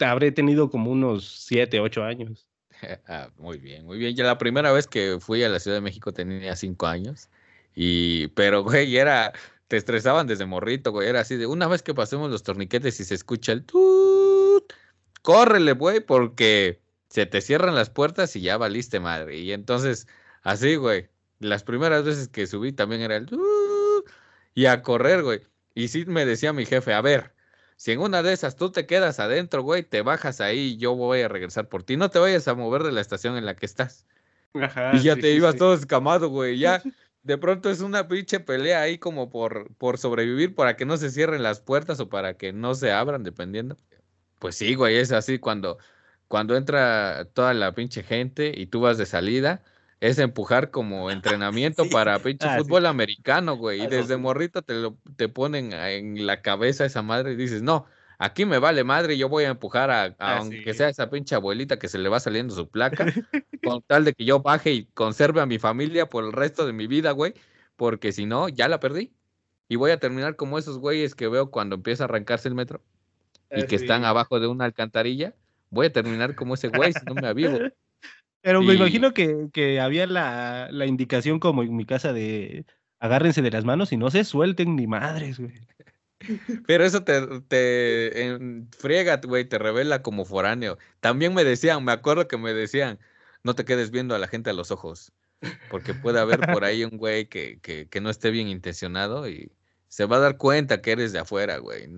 Habré tenido como unos siete, ocho años. Ah, muy bien, muy bien. Ya la primera vez que fui a la Ciudad de México tenía cinco años. Y, pero, güey, era, te estresaban desde morrito, güey. Era así de, una vez que pasemos los torniquetes y se escucha el tut, córrele, güey, porque se te cierran las puertas y ya valiste madre. Y entonces, así, güey, las primeras veces que subí también era el tut, y a correr, güey. Y sí me decía mi jefe, a ver, si en una de esas tú te quedas adentro, güey, te bajas ahí y yo voy a regresar por ti. No te vayas a mover de la estación en la que estás. Ajá, y ya te ibas todo escamado, güey. Ya de pronto es una pinche pelea ahí como por, por sobrevivir para que no se cierren las puertas o para que no se abran, dependiendo. Pues sí, güey, es así cuando, cuando entra toda la pinche gente y tú vas de salida. Es empujar como entrenamiento Sí. para pinche Ah, sí. fútbol americano, güey. Y Eso desde morrito te lo te ponen en la cabeza esa madre y dices, no, aquí me vale madre, yo voy a empujar a, a Ah, aunque sí. sea esa pinche abuelita que se le va saliendo su placa, con tal de que yo baje y conserve a mi familia por el resto de mi vida, güey, porque si no, ya la perdí. Y voy a terminar como esos güeyes que veo cuando empieza a arrancarse el metro y que están abajo de una alcantarilla. Voy a terminar como ese güey si no me avivo. Pero me imagino que, que había la, la indicación como en mi casa de agárrense de las manos y no se suelten ni madres, güey. Pero eso te, te güey, te revela como foráneo. También me decían, me acuerdo que me decían, no te quedes viendo a la gente a los ojos, porque puede haber por ahí un güey que, que, que no esté bien intencionado y se va a dar cuenta que eres de afuera, güey.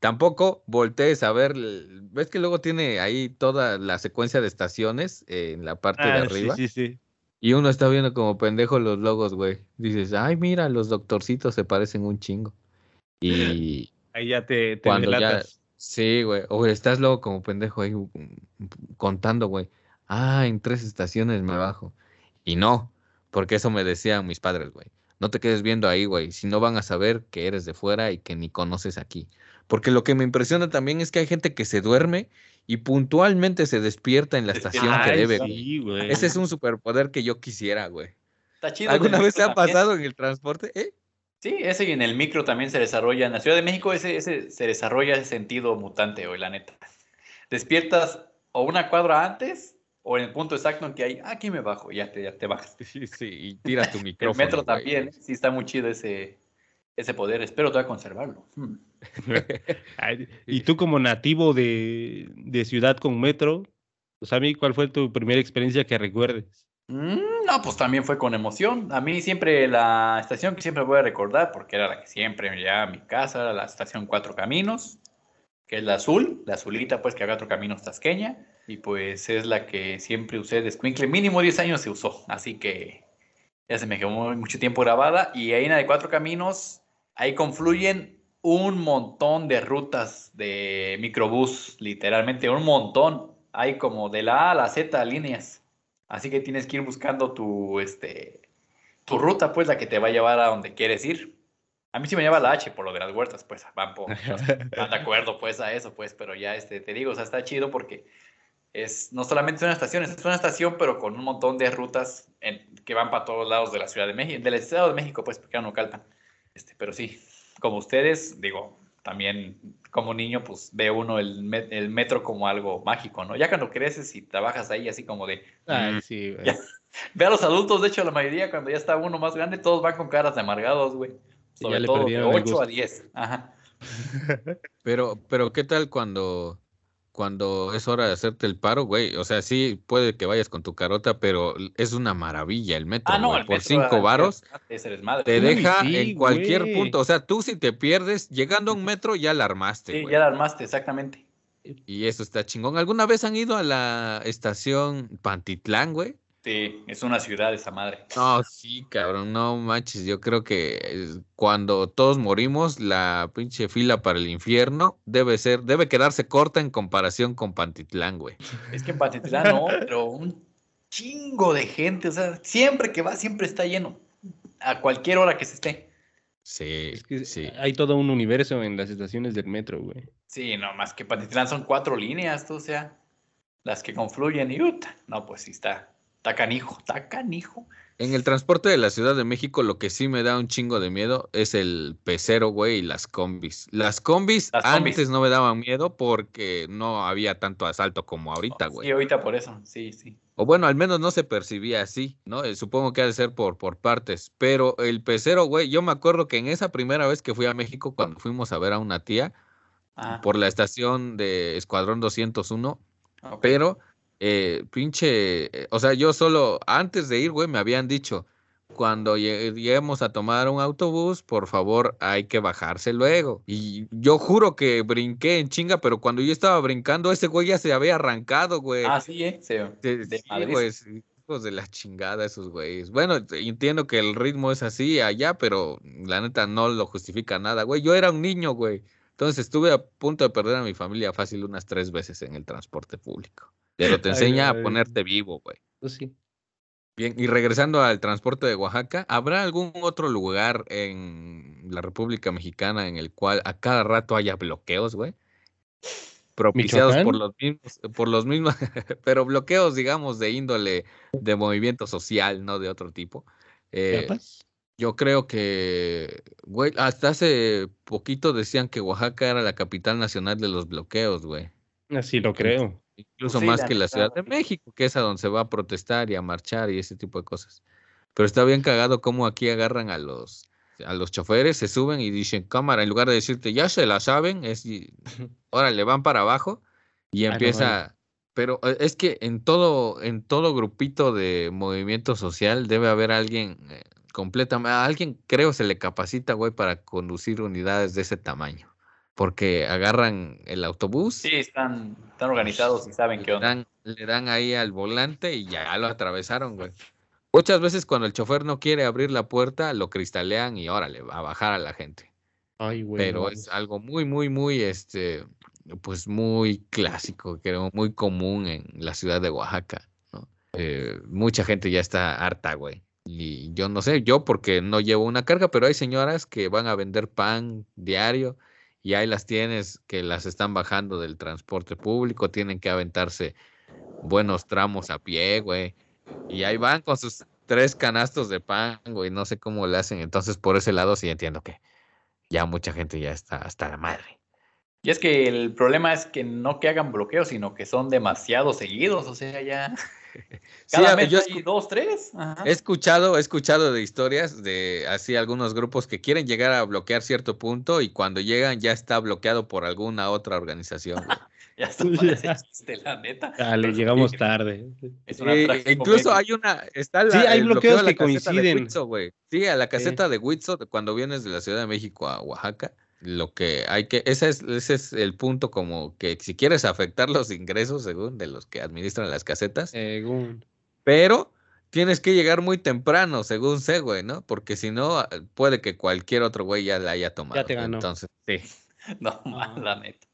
Tampoco voltees a ver, ves que luego tiene ahí toda la secuencia de estaciones en la parte de Ah, arriba. Sí, sí, sí. Y uno está viendo como pendejo los logos, güey. Dices, ay, mira, los doctorcitos se parecen un chingo. Y Ahí ya te, te Cuando ya- sí, güey. O estás luego como pendejo ahí mm, contando, güey. Ah, en tres estaciones me bajo. Y no, porque eso me decían mis padres, güey. No te quedes viendo ahí, güey. Si no van a saber que eres de fuera y que ni conoces aquí. Porque lo que me impresiona también es que hay gente que se duerme y puntualmente se despierta en la estación que debe. güey. sí, güey. Ese es un superpoder que yo quisiera, güey. Está chido. ¿Alguna el vez te ha pasado en el transporte? ¿Eh? Sí, ese y en el micro también se desarrolla. En la Ciudad de México ese, ese se desarrolla ese sentido mutante, hoy, la neta. Despiertas o una cuadra antes o en el punto exacto en que hay, "Ah, aquí me bajo, ya te, ya te bajas. Sí, sí, y tiras tu El micrófono. metro güey. también, sí está muy chido ese, ese poder. Espero todavía conservarlo. Hmm. Y tú como nativo de, de ciudad con metro, pues a mí, ¿cuál fue tu primera experiencia que recuerdes? Mm, No, pues también fue con emoción. A mí siempre la estación que siempre voy a recordar, porque era la que siempre me llevaba a mi casa, era la estación Cuatro Caminos, que es la azul, la azulita, pues que había Cuatro Caminos Tasqueña, y pues es la que siempre usé de escuincle. Mínimo 10 años se usó, así que ya se me quedó mucho tiempo grabada. Y ahí en la de Cuatro Caminos, ahí confluyen un montón de rutas de microbús, literalmente un montón. Hay como de la A a la Z líneas. Así que tienes que ir buscando tu, este, tu ruta, pues, la que te va a llevar a donde quieres ir. A mí sí me lleva la H por lo de las huertas, pues, van, por, van de acuerdo, pues, a eso, pues, pero ya, este, te digo, o sea, está chido porque Es no solamente una estación, es una estación, pero con un montón de rutas en- que van para todos lados de la Ciudad de México, del Estado de México, pues, porque no calpan. Este, pero sí, como ustedes, digo, también como niño, pues ve uno el, me- el metro como algo mágico, ¿no? Ya cuando creces y trabajas ahí, así como de, Ay, sí, güey. Ya. Ve a los adultos, de hecho, la mayoría, cuando ya está uno más grande, todos van con caras de amargados, güey. Sí, Sobre ya le todo de perdieron el 8 a gusto. 10. Ajá. Pero, pero ¿qué tal cuando, cuando es hora de hacerte el paro, güey? O sea, sí puede que vayas con tu carota, pero es una maravilla el metro, Ah, no, güey. el Por metro, cinco ah, varos te Uy, deja sí, en cualquier güey. punto. O sea, tú si te pierdes, llegando a un metro ya la armaste, Sí, güey. ya la armaste, exactamente. Y eso está chingón. ¿Alguna vez han ido a la estación Pantitlán, güey? Sí, es una ciudad esa madre. No, sí, cabrón, no manches. Yo creo que eh, cuando todos morimos, la pinche fila para el infierno debe ser, debe quedarse corta en comparación con Pantitlán, güey. Es que en Pantitlán no, pero un chingo de gente. O sea, siempre que va, siempre está lleno. A cualquier hora que se esté. Sí, Es que sí. hay todo un universo en las estaciones del metro, güey. Sí, no, más que Pantitlán son cuatro líneas, tú, o sea, las que confluyen y uta. No, pues sí está. Está canijo, está canijo. En el transporte de la Ciudad de México, lo que sí me da un chingo de miedo es el pecero, güey, y las combis. Las combis Las antes combis. no me daban miedo porque no había tanto asalto como ahorita, güey. Sí, ahorita por eso, sí, sí. O bueno, al menos no se percibía así, ¿no? Eh, Supongo que ha de ser por, por partes. Pero el pecero, güey, yo me acuerdo que en esa primera vez que fui a México, cuando fuimos a ver a una tía, Ah, por la estación de Escuadrón 201, ok. pero, eh, pinche, eh, o sea, yo solo, antes de ir, güey, me habían dicho, cuando lle- lleguemos a tomar un autobús, por favor, hay que bajarse luego. Y yo juro que brinqué en chinga, pero cuando yo estaba brincando, ese güey ya se había arrancado, güey. Ah, sí, ¿eh? Sí, de sí, madriz. güey, sí, hijos de la chingada esos güeyes. Bueno, entiendo que el ritmo es así allá, pero la neta no lo justifica nada, güey. Yo era un niño, güey. Entonces estuve a punto de perder a mi familia fácil unas tres veces en el transporte público. Pero te Ay, enseña a ponerte vivo, güey. Pues sí. Bien, y regresando al transporte de Oaxaca, ¿habrá algún otro lugar en la República Mexicana en el cual a cada rato haya bloqueos, güey? Propiciados por los mismos, por los mismos, pero bloqueos, digamos, de índole de movimiento social, no de otro tipo. Eh, ¿Chiapas? yo creo que, güey, hasta hace poquito decían que Oaxaca era la capital nacional de los bloqueos, güey. Así lo creo. Incluso sí, más que la Ciudad de. México, que es a donde se va a protestar y a marchar y ese tipo de cosas. Pero está bien cagado cómo aquí agarran a los, a los choferes, se suben y dicen cámara, en lugar de decirte ya se la saben, es y- órale, van para abajo y no, empieza. Pero eh, es que en todo, en todo grupito de movimiento social debe haber alguien eh, completamente, a alguien creo se le capacita, güey, para conducir unidades de ese tamaño. Porque agarran el autobús. Sí, están, están organizados y saben qué Le onda. dan, le dan ahí al volante y ya lo atravesaron, güey. Muchas veces cuando el chofer no quiere abrir la puerta, lo cristalean y órale, va a bajar a la gente. Ay, güey. Pero es algo muy, muy, muy, este, pues muy clásico, creo, muy común en la ciudad de Oaxaca, ¿no? Eh, mucha gente ya está harta, güey. Y yo no sé, yo porque no llevo una carga, pero hay señoras que van a vender pan diario y ahí las tienes que las están bajando del transporte público, tienen que aventarse buenos tramos a pie, güey. Y ahí van con sus tres canastos de pan, güey, no sé cómo le hacen. Entonces, por ese lado sí entiendo que ya mucha gente ya está hasta la madre. Y es que el problema es que no que hagan bloqueos, sino que son demasiado seguidos. O sea, ya. Sí, Cada a- mes yo hay dos, tres. Ajá. he escuchado, he escuchado de historias de así algunos grupos que quieren llegar a bloquear cierto punto y cuando llegan ya está bloqueado por alguna otra organización. Ya está parece chiste, la neta. Dale, sí, llegamos tarde. Es una Sí, tragicomedia. incluso hay una, está la, Sí, hay el bloqueos bloqueo que coinciden. Huitzo. Sí, a la caseta de Huitzo, cuando vienes de la Ciudad de México a Oaxaca, lo que hay que, ese es, ese es el punto como que si quieres afectar los ingresos según de los que administran las casetas, Según. pero tienes que llegar muy temprano, según sé, güey, ¿no? Porque si no, puede que cualquier otro güey ya la haya tomado. te ganó. Entonces, sí. No, mal, la neta.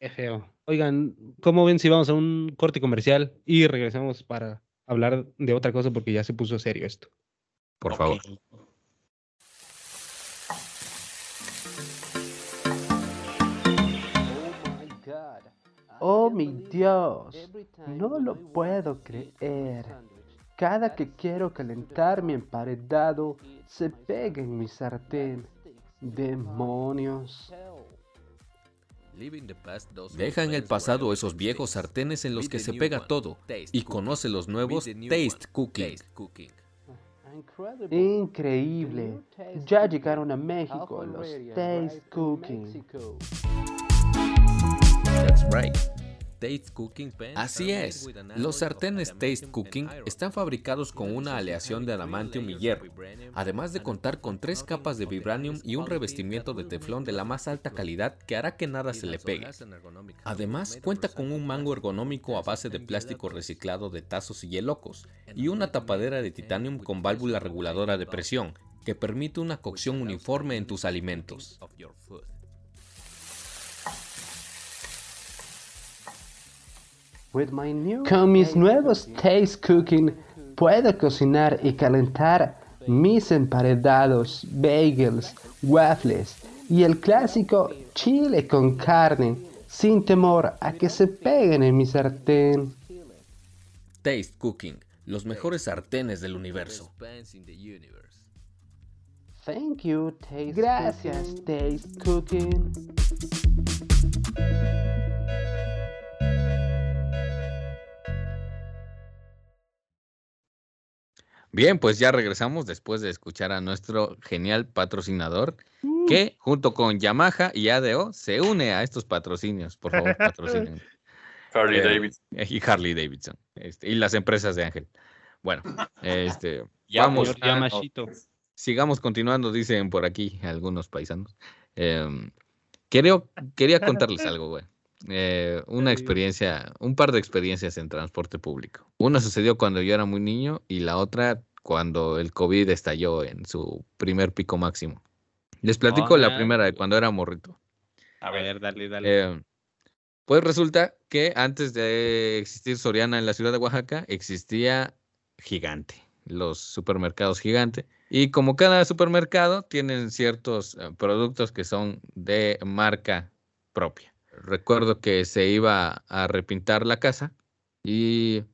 Qué feo. Oigan, ¿cómo ven si vamos a un corte comercial y regresamos para hablar de otra cosa porque ya se puso serio esto? Por favor. Oh mi Dios, no lo puedo creer. Cada que quiero calentar mi emparedado, se pega en mi sartén. Demonios. Deja en el pasado esos viejos sartenes en los que se pega todo y conoce los nuevos Taste Cooking. Increíble. Ya llegaron a México los Taste Cooking. That's right. Así es, los sartenes Taste Cooking están fabricados con una aleación de adamantium y hierro, además de contar con tres capas de vibranium y un revestimiento de teflón de la más alta calidad que hará que nada se le pegue. Además, cuenta con un mango ergonómico a base de plástico reciclado de tazos y hielocos, y una tapadera de titanium con válvula reguladora de presión, que permite una cocción uniforme en tus alimentos. Con mis nuevos Taste Cooking puedo cocinar y calentar mis emparedados, bagels, waffles y el clásico chile con carne sin temor a que se peguen en mi sartén. Taste Cooking, los mejores sartenes del universo. Thank you, Taste Gracias, Taste Cooking. Bien, pues ya regresamos después de escuchar a nuestro genial patrocinador Uh. que junto con Yamaha y ADO se une a estos patrocinios. Por favor, patrocinen. Harley Eh, Davidson. Y Harley Davidson. este, y las empresas de Ángel. Bueno, este, vamos, sigamos continuando, dicen por aquí algunos paisanos. Em, creo- quería contarles algo, güey. Eh, una experiencia, un par de experiencias en transporte público. Una sucedió cuando yo era muy niño y la otra cuando el COVID estalló en su primer pico máximo. Les platico la primera de cuando era morrito. A ver, dale, dale. Eh, pues resulta que antes de existir Soriana en la ciudad de Oaxaca, existía Gigante, los supermercados Gigante. Y como cada supermercado, tienen ciertos eh, productos que son de marca propia. Recuerdo que se iba a repintar la casa y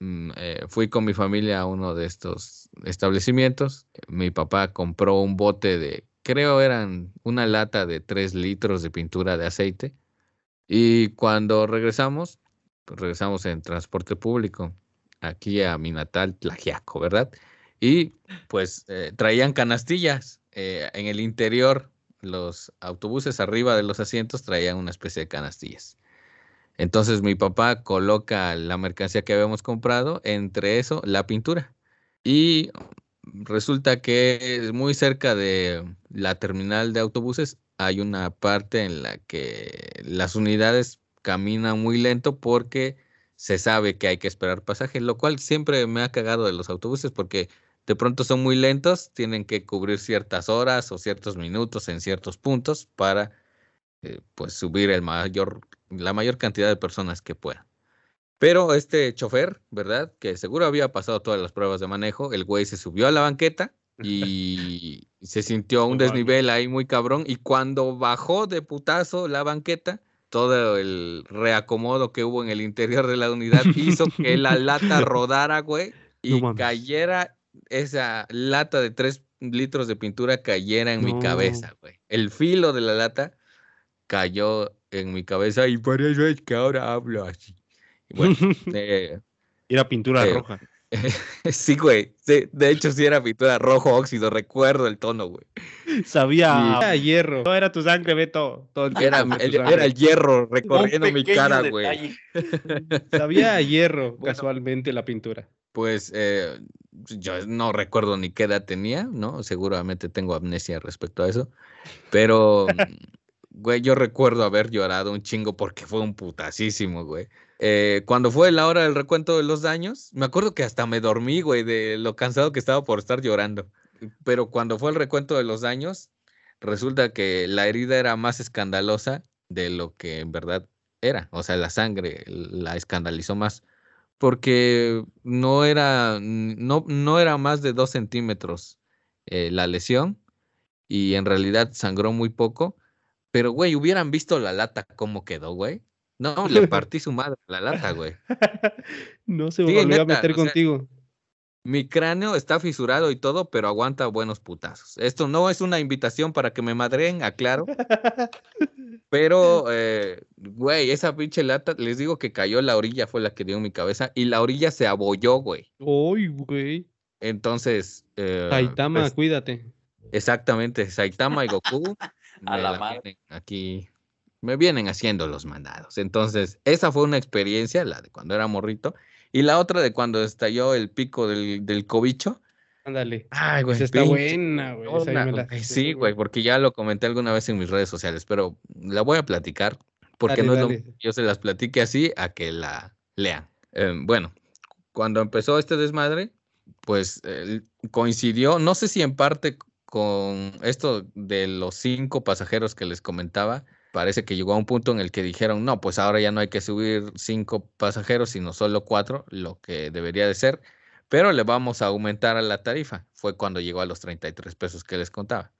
mm, eh, fui con mi familia a uno de estos establecimientos. Mi papá compró un bote de, creo eran una lata de 3 litros de pintura de aceite. Y cuando regresamos, regresamos en transporte público aquí a mi natal Tlaxiaco, ¿verdad? Y pues eh, traían canastillas eh, en el interior, los autobuses arriba de los asientos traían una especie de canastillas. Entonces mi papá coloca la mercancía que habíamos comprado, entre eso la pintura. Y resulta que muy cerca de la terminal de autobuses hay una parte en la que las unidades caminan muy lento porque se sabe que hay que esperar pasaje, lo cual siempre me ha cagado de los autobuses porque de pronto son muy lentos, tienen que cubrir ciertas horas o ciertos minutos en ciertos puntos para eh, pues subir el mayor, la mayor cantidad de personas que puedan. Pero este chofer, ¿verdad? Que seguro había pasado todas las pruebas de manejo, el güey se subió a la banqueta y se sintió un desnivel ahí muy cabrón y cuando bajó de putazo la banqueta, todo el reacomodo que hubo en el interior de la unidad hizo que la lata rodara, güey, y No cayera esa lata de tres litros de pintura cayera en mi cabeza, güey. El filo de la lata cayó en mi cabeza y por eso es que ahora hablo así. Y bueno, eh, Era pintura eh, roja. sí, güey. sí, de hecho, sí era pintura rojo óxido, recuerdo el tono, güey. Sabía Sí. a hierro. No era tu sangre, Beto. Todo el tiempo Era, el, sangre. era el hierro recorriendo mi cara, güey. Sabía a hierro, Bueno. casualmente, la pintura. Pues eh, yo no recuerdo ni qué edad tenía, ¿no? Seguramente tengo amnesia respecto a eso. Pero, mm, güey, yo recuerdo haber llorado un chingo porque fue un putasísimo, güey. Eh, cuando fue la hora del recuento de los daños, me acuerdo que hasta me dormí, güey, de lo cansado que estaba por estar llorando. Pero cuando fue el recuento de los daños, resulta que la herida era más escandalosa de lo que en verdad era. O sea, la sangre la escandalizó más porque no era, no, no era más de dos centímetros eh, la lesión y en realidad sangró muy poco. Pero, güey, hubieran visto la lata cómo quedó, güey. No, le partí su madre la lata, güey. no se Sí, volvió a meter o sea, contigo. Mi cráneo está fisurado y todo, pero aguanta buenos putazos. Esto no es una invitación para que me madreen, aclaro. Pero, eh, güey, esa pinche lata, les digo que cayó la orilla, fue la que dio en mi cabeza, y la orilla se abolló, güey. Uy, güey. Entonces, eh, Saitama, pues, cuídate. exactamente, Saitama y Goku A la la madre. aquí, me vienen haciendo los mandados. Entonces, esa fue una experiencia, la de cuando era morrito, y la otra de cuando estalló el pico del, del cobicho. Ándale. Ay, Esa está buena, güey. esa la güey, Sí, güey, porque ya lo comenté alguna vez en mis redes sociales, pero la voy a platicar porque Dale, no es lo dale. que yo se las platique así a que la lean. Eh, bueno, cuando empezó este desmadre, pues eh, coincidió, no sé si en parte con esto de los cinco pasajeros que les comentaba, parece que llegó a un punto en el que dijeron, no, pues ahora ya no hay que subir cinco pasajeros, sino solo cuatro, lo que debería de ser, pero le vamos a aumentar a la tarifa. Fue cuando llegó a los 33 pesos que les contaba.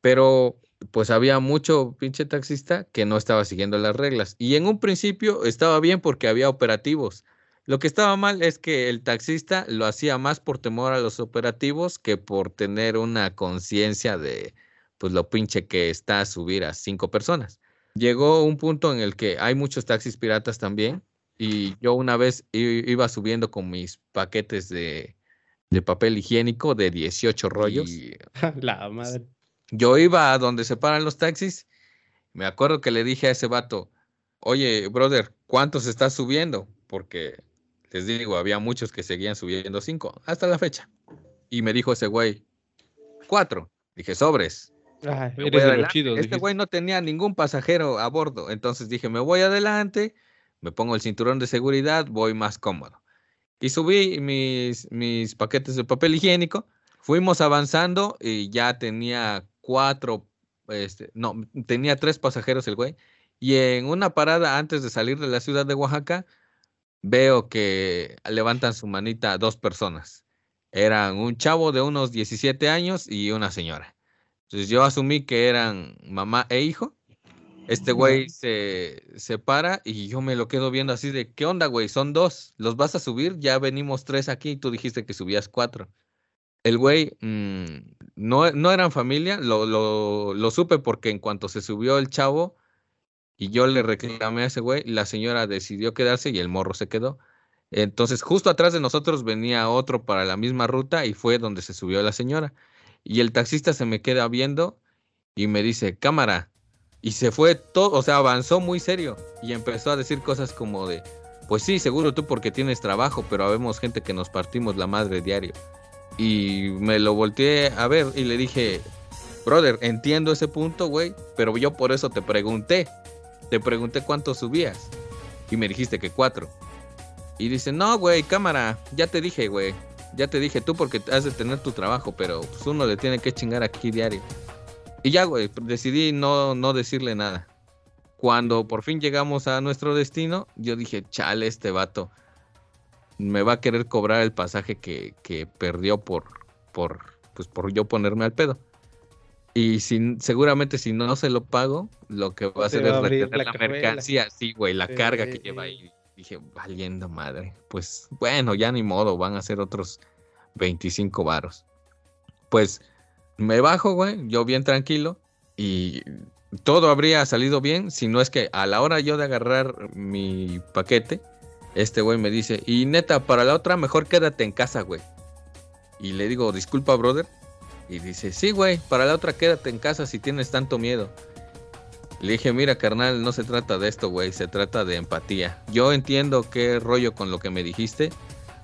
Pero pues había mucho pinche taxista que no estaba siguiendo las reglas. Y en un principio estaba bien porque había operativos. Lo que estaba mal es que el taxista lo hacía más por temor a los operativos que por tener una conciencia de pues lo pinche que está subir a cinco personas. Llegó un punto en el que hay muchos taxis piratas también y yo una vez iba subiendo con mis paquetes de, de papel higiénico de 18 rollos y La madre. yo iba a donde se paran los taxis. Me acuerdo que le dije a ese vato, oye, brother, ¿cuántos estás subiendo? Porque les digo, había muchos que seguían subiendo cinco hasta la fecha. Y me dijo ese güey, cuatro. Dije, sobres. Ay, me voy eres de los adelante". chidos. Este güey no tenía ningún pasajero a bordo. Entonces dije, me voy adelante, me pongo el cinturón de seguridad, voy más cómodo. Y subí mis, mis paquetes de papel higiénico. Fuimos avanzando y ya tenía cuatro, este, no, tenía tres pasajeros el güey. Y en una parada antes de salir de la ciudad de Oaxaca, veo que levantan su manita dos personas. Eran un chavo de unos 17 años y una señora. Entonces yo asumí que eran mamá e hijo. Este güey se, se para y yo me lo quedo viendo así de, ¿qué onda, güey? Son dos. ¿Los vas a subir? Ya venimos tres aquí. Tú dijiste que subías cuatro. El güey mm, no, no eran familia. Lo, lo, lo supe porque en cuanto se subió el chavo y yo le reclamé a ese güey, la señora decidió quedarse y el morro se quedó. Entonces justo atrás de nosotros venía otro para la misma ruta y fue donde se subió la señora. Y el taxista se me queda viendo y me dice, cámara. Y se fue todo, o sea, avanzó muy serio y empezó a decir cosas como de, pues sí, seguro tú porque tienes trabajo, pero habemos gente que nos partimos la madre diario. Y me lo volteé a ver y le dije, brother, entiendo ese punto, güey, pero yo por eso te pregunté, te pregunté cuánto subías y me dijiste que cuatro. Y dice, no, güey, cámara, ya te dije, güey, ya te dije tú porque has de tener tu trabajo, pero pues uno le tiene que chingar aquí diario. Y ya, güey, decidí no, no decirle nada. Cuando por fin llegamos a nuestro destino, yo dije, chale, este vato me va a querer cobrar el pasaje que, que perdió por, por, pues por yo ponerme al pedo. Y si, seguramente si no se lo pago, lo que va a hacer es retener la mercancía. Sí, güey, la carga que Sí. lleva ahí. Dije, valiendo madre. Pues bueno, ya ni modo, van a ser otros 25 varos. Pues me bajo, güey, yo bien tranquilo y todo habría salido bien si no es que a la hora yo de agarrar mi paquete, este güey me dice, y neta, para la otra mejor quédate en casa, güey. Y le digo, disculpa, brother. Y dice, sí, güey, para la otra quédate en casa si tienes tanto miedo. Le dije, mira, carnal, no se trata de esto, güey, se trata de empatía. Yo entiendo qué rollo con lo que me dijiste,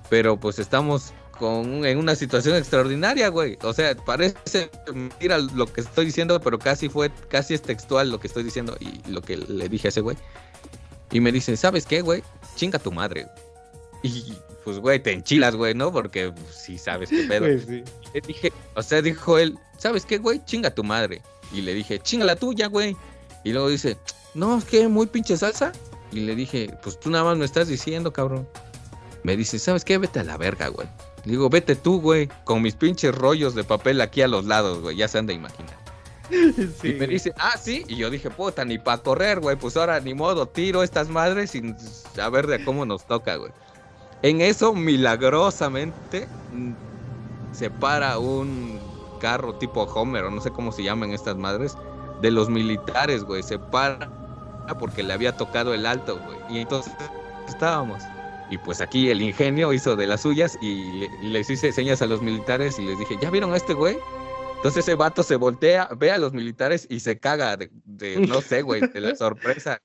pero pues estamos con, en una situación extraordinaria, güey. O sea, parece mentira lo que estoy diciendo, pero casi fue, casi es textual lo que estoy diciendo y lo que le dije a ese güey. Y me dice, ¿sabes qué, güey? Chinga tu madre. Y pues, güey, te enchilas, güey, ¿no? Porque pues, sí sabes qué pedo. Sí. Le dije, o sea, dijo él, ¿sabes qué, güey? Chinga tu madre. Y le dije, chinga la tuya, güey. Y luego dice, no, es que muy pinche salsa. Y le dije, pues tú nada más me estás diciendo, cabrón. Me dice, ¿sabes qué? Vete a la verga, güey. Le digo, vete tú, güey, con mis pinches rollos de papel aquí a los lados, güey. Ya se han de imaginar. Sí, y me dice, ah, sí. Y yo dije, puta, ni para correr, güey. Pues ahora ni modo, tiro estas madres sin saber de cómo nos toca, güey. En eso, milagrosamente, mm, se para un carro tipo Homer, o no sé cómo se llaman estas madres, de los militares, güey. Se para porque le había tocado el alto, güey. Y entonces estábamos. Y pues aquí el ingenio hizo de las suyas y le- les hice señas a los militares y les dije, ¿ya vieron a este güey? Entonces ese vato se voltea, ve a los militares y se caga de, de, no sé, güey, de la sorpresa.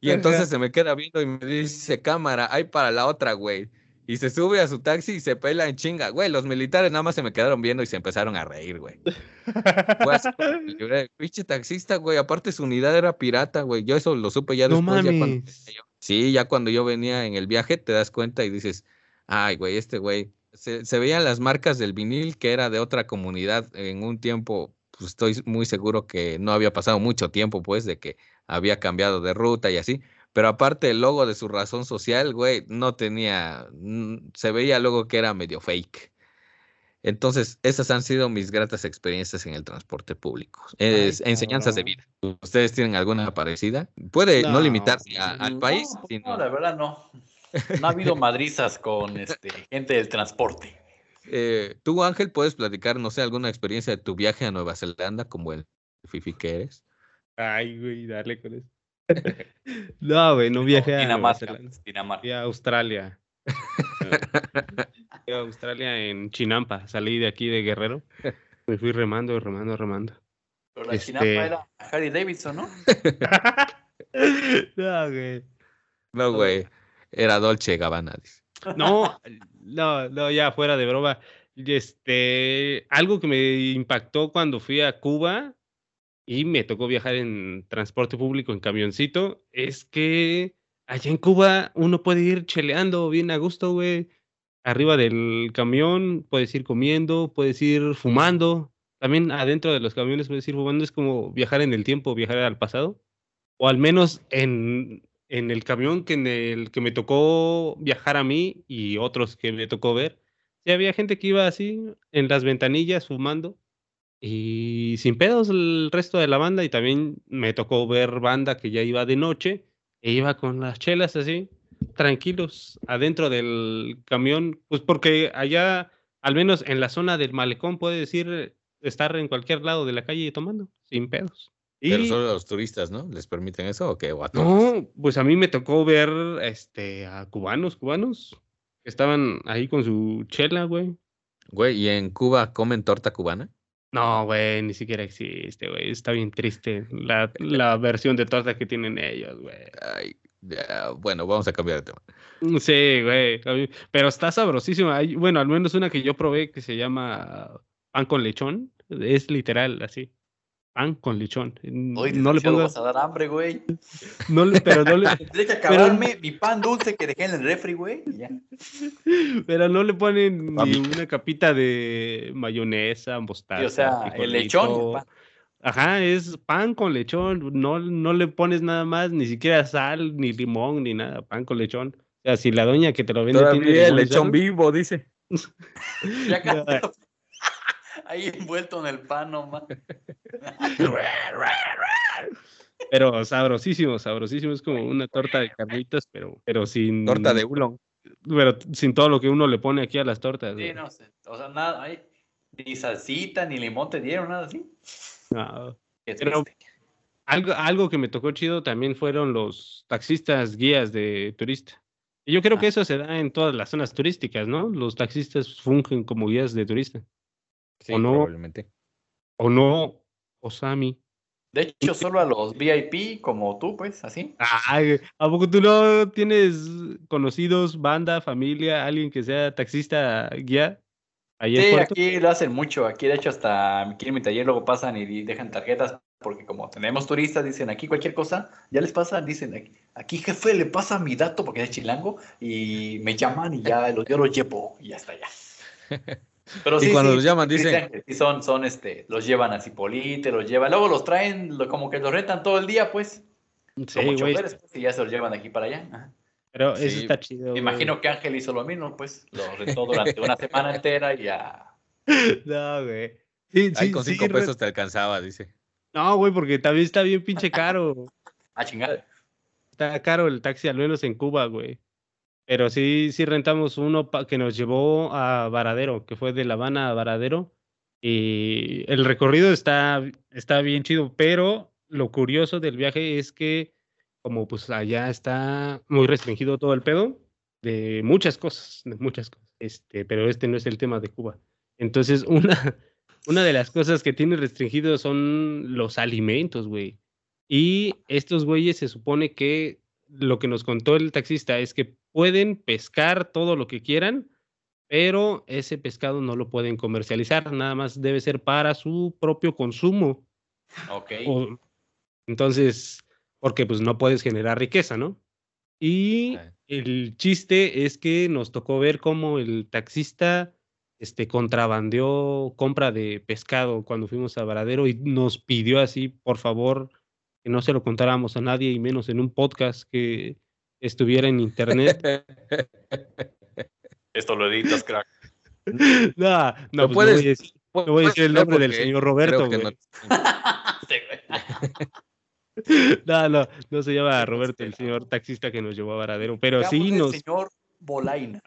Y entonces se me queda viendo y me dice, cámara, hay para la otra, güey. Y se sube a su taxi y se pela en chinga. Güey, los militares nada más se me quedaron viendo y se empezaron a reír, güey. Pinche taxista, güey. Aparte su unidad era pirata, güey. Yo eso lo supe ya No después. ya cuando mames. venía yo. Sí, ya cuando yo venía en el viaje te das cuenta y dices, ay, güey, este güey. Se, se veían las marcas del vinil que era de otra comunidad en un tiempo, pues estoy muy seguro que no había pasado mucho tiempo, pues, de que había cambiado de ruta y así. Pero aparte el logo de su razón social, güey, no tenía, se veía luego que era medio fake. Entonces, esas han sido mis gratas experiencias en el transporte público. Es, enseñanzas de vida. ¿Ustedes tienen alguna parecida? Puede no, No, limitarse a- al No, país, sino... no, la verdad no. No ha habido madrizas con este, gente del transporte. Eh, tú, Ángel, puedes platicar, no sé, alguna experiencia de tu viaje a Nueva Zelanda como el fifi que eres. Ay, güey, darle con eso. No, güey, no viajé a Dinamarca. Pues, Dinamarca. Fui a Australia. Fui a Australia en Chinampa. Salí de aquí de Guerrero. Me fui remando, remando, remando. Pero la Este- chinampa era Harry Davidson, ¿no? no, güey. No, güey, era Dolce Gabbana. dice. No, no, no, ya fuera de broma. Este, algo que me impactó cuando fui a Cuba y me tocó viajar en transporte público, en camioncito, es que allá en Cuba uno puede ir cheleando bien a gusto, güey. Arriba del camión puedes ir comiendo, puedes ir fumando. También adentro de los camiones puedes ir fumando. Es como viajar en el tiempo, viajar al pasado. O al menos en, en el camión que en el que me tocó viajar a mí y otros que me tocó ver, sí había gente que iba así en las ventanillas fumando y sin pedos el resto de la banda y también me tocó ver banda que ya iba de noche e iba con las chelas así, tranquilos, adentro del camión, pues porque allá, al menos en la zona del malecón, puedes ir, estar en cualquier lado de la calle tomando, sin pedos. Pero Y- solo a los turistas, ¿no? ¿Les permiten eso o qué? No, pues a mí me tocó ver este a cubanos, cubanos que estaban ahí con su chela, güey. Güey, ¿y en Cuba comen torta cubana? No, güey, ni siquiera existe, güey. Está bien triste la, la versión de torta que tienen ellos, güey. Ay, ya, bueno, vamos a cambiar de tema. Sí, güey. Pero está sabrosísima. Hay, bueno, al menos una que yo probé que se llama pan con lechón. Es literal, así. Pan con lechón. Hoy no le pongas. vas a dar hambre, güey. No le, pero no le, Tendré que acabarme mi pan dulce que dejé en el refri, güey. ya. Pero no le ponen ni una capita de mayonesa, mostaza. Sí, o sea, el lechón el pan. Ajá, es pan con lechón. No, no le pones nada más, ni siquiera sal, ni limón, ni nada. Pan con lechón. O sea, si la doña que te lo vende tiene Todavía el limón y lechón sal, vivo, dice. Ya Ahí envuelto en el pan nomás. Pero sabrosísimo, sabrosísimo. Es como una torta de carnitas, pero, pero sin. Torta de ulón. Pero sin todo lo que uno le pone aquí a las tortas. Sí, no sé. O sea, nada, ahí. Ni salsita, ni limón te dieron, nada así. No. Qué Pero- triste. Algo, algo que me tocó chido también fueron los taxistas guías de turista. Y yo creo Ah. que eso se da en todas las zonas turísticas, ¿no? Los taxistas fungen como guías de turista. Sí, ¿O no? probablemente. ¿O no, Osami? De hecho, solo a los VIP como tú, pues, así. Ay, ¿a poco tú no tienes conocidos, banda, familia, alguien que sea taxista guía? Ahí Sí, aquí lo hacen mucho. Aquí, de hecho, hasta aquí en mi taller luego pasan y dejan tarjetas. Porque como tenemos turistas, dicen aquí cualquier cosa, ya les pasa, dicen aquí, aquí jefe le pasa mi dato porque es chilango y me llaman y ya lo, yo lo llevo y ya está ya. Pero Y cuando los llaman, sí, dicen- sí, sí, son, son este, los llevan a Cipolite, los llevan, luego los traen, lo- como que los retan todo el día, pues, Sí, como choferes, pues, y ya se los llevan de aquí para allá. Ajá. pero eso Sí, está chido. Me imagino que Ángel hizo lo mismo, pues, lo retó durante una semana entera y ya. No, güey. Sí, Ahí sí, con sí, cinco re- pesos te alcanzaba, dice. No, güey, porque también está bien pinche caro. Ah, chingada. Está caro el taxi, al menos en Cuba, güey. Pero sí, sí rentamos uno que nos llevó a Varadero, que fue de La Habana a Varadero. Y el recorrido está, está bien chido, pero lo curioso del viaje es que como pues allá está muy restringido todo el pedo de muchas cosas, de muchas cosas. Este, pero este no es el tema de Cuba. Entonces, una, una de las cosas que tiene restringido son los alimentos, güey. Y estos güeyes se supone que lo que nos contó el taxista es que pueden pescar todo lo que quieran, pero ese pescado no lo pueden comercializar, nada más debe ser para su propio consumo. Ok. O- entonces, porque pues no puedes generar riqueza, ¿no? Y el chiste es que nos tocó ver cómo el taxista este, contrabandeó compra de pescado cuando fuimos a Varadero y nos pidió así, por favor, que no se lo contáramos a nadie y menos en un podcast que estuviera en internet. Esto lo editas, crack. no, no, pues, no puedes- voy a decir, no voy a decir el nombre del señor Roberto. güey. no- Sí, güey. No, no, no se llama Roberto, el señor taxista que nos llevó a Varadero, pero sí Digamos, el nos, señor Bolaina.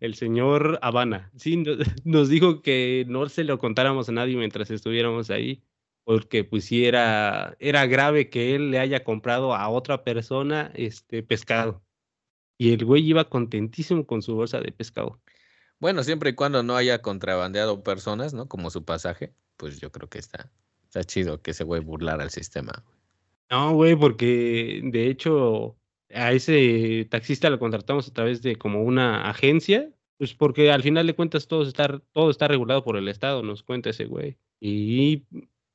El señor Habana, sí, no- nos dijo que no se lo contáramos a nadie mientras estuviéramos ahí, porque pues sí era, era grave que él le haya comprado a otra persona este pescado. Y el güey iba contentísimo con su bolsa de pescado. Bueno, siempre y cuando no haya contrabandeado personas, ¿no? Como su pasaje, pues yo creo que está, está chido que ese güey burlara al sistema. No, güey, porque de hecho a ese taxista lo contratamos a través de como una agencia, pues porque al final de cuentas todo está, todo está regulado por el Estado, nos cuenta ese güey. Y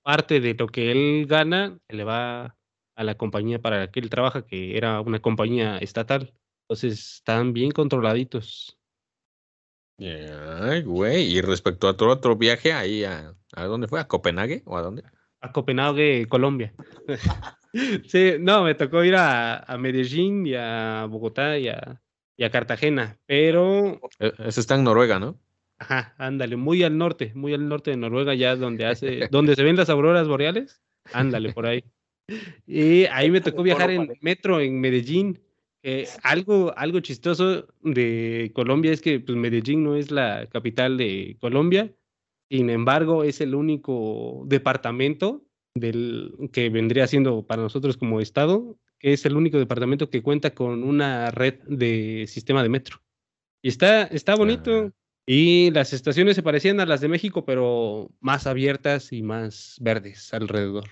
parte de lo que él gana le va a la compañía para la que él trabaja, que era una compañía estatal. Entonces están bien controladitos. Ay, güey. Y respecto a tu otro viaje, ahí a, ¿a dónde fue? ¿A Copenhague o a dónde? A Copenhague, Colombia. sí, no, me tocó ir a, a Medellín y a Bogotá y a, y a Cartagena, pero Eh, Eso está en Noruega, ¿no? Ajá, ándale, muy al norte, muy al norte de Noruega, ya donde hace, donde se ven las auroras boreales, ándale por ahí. Y ahí me tocó viajar en metro en Medellín. algo, algo chistoso de Colombia es que pues, Medellín no es la capital de Colombia, sin embargo, es el único departamento del, que vendría siendo para nosotros como estado, que es el único departamento que cuenta con una red de sistema de metro. Y está, está bonito. Ah. Y las estaciones se parecían a las de México, pero más abiertas y más verdes alrededor.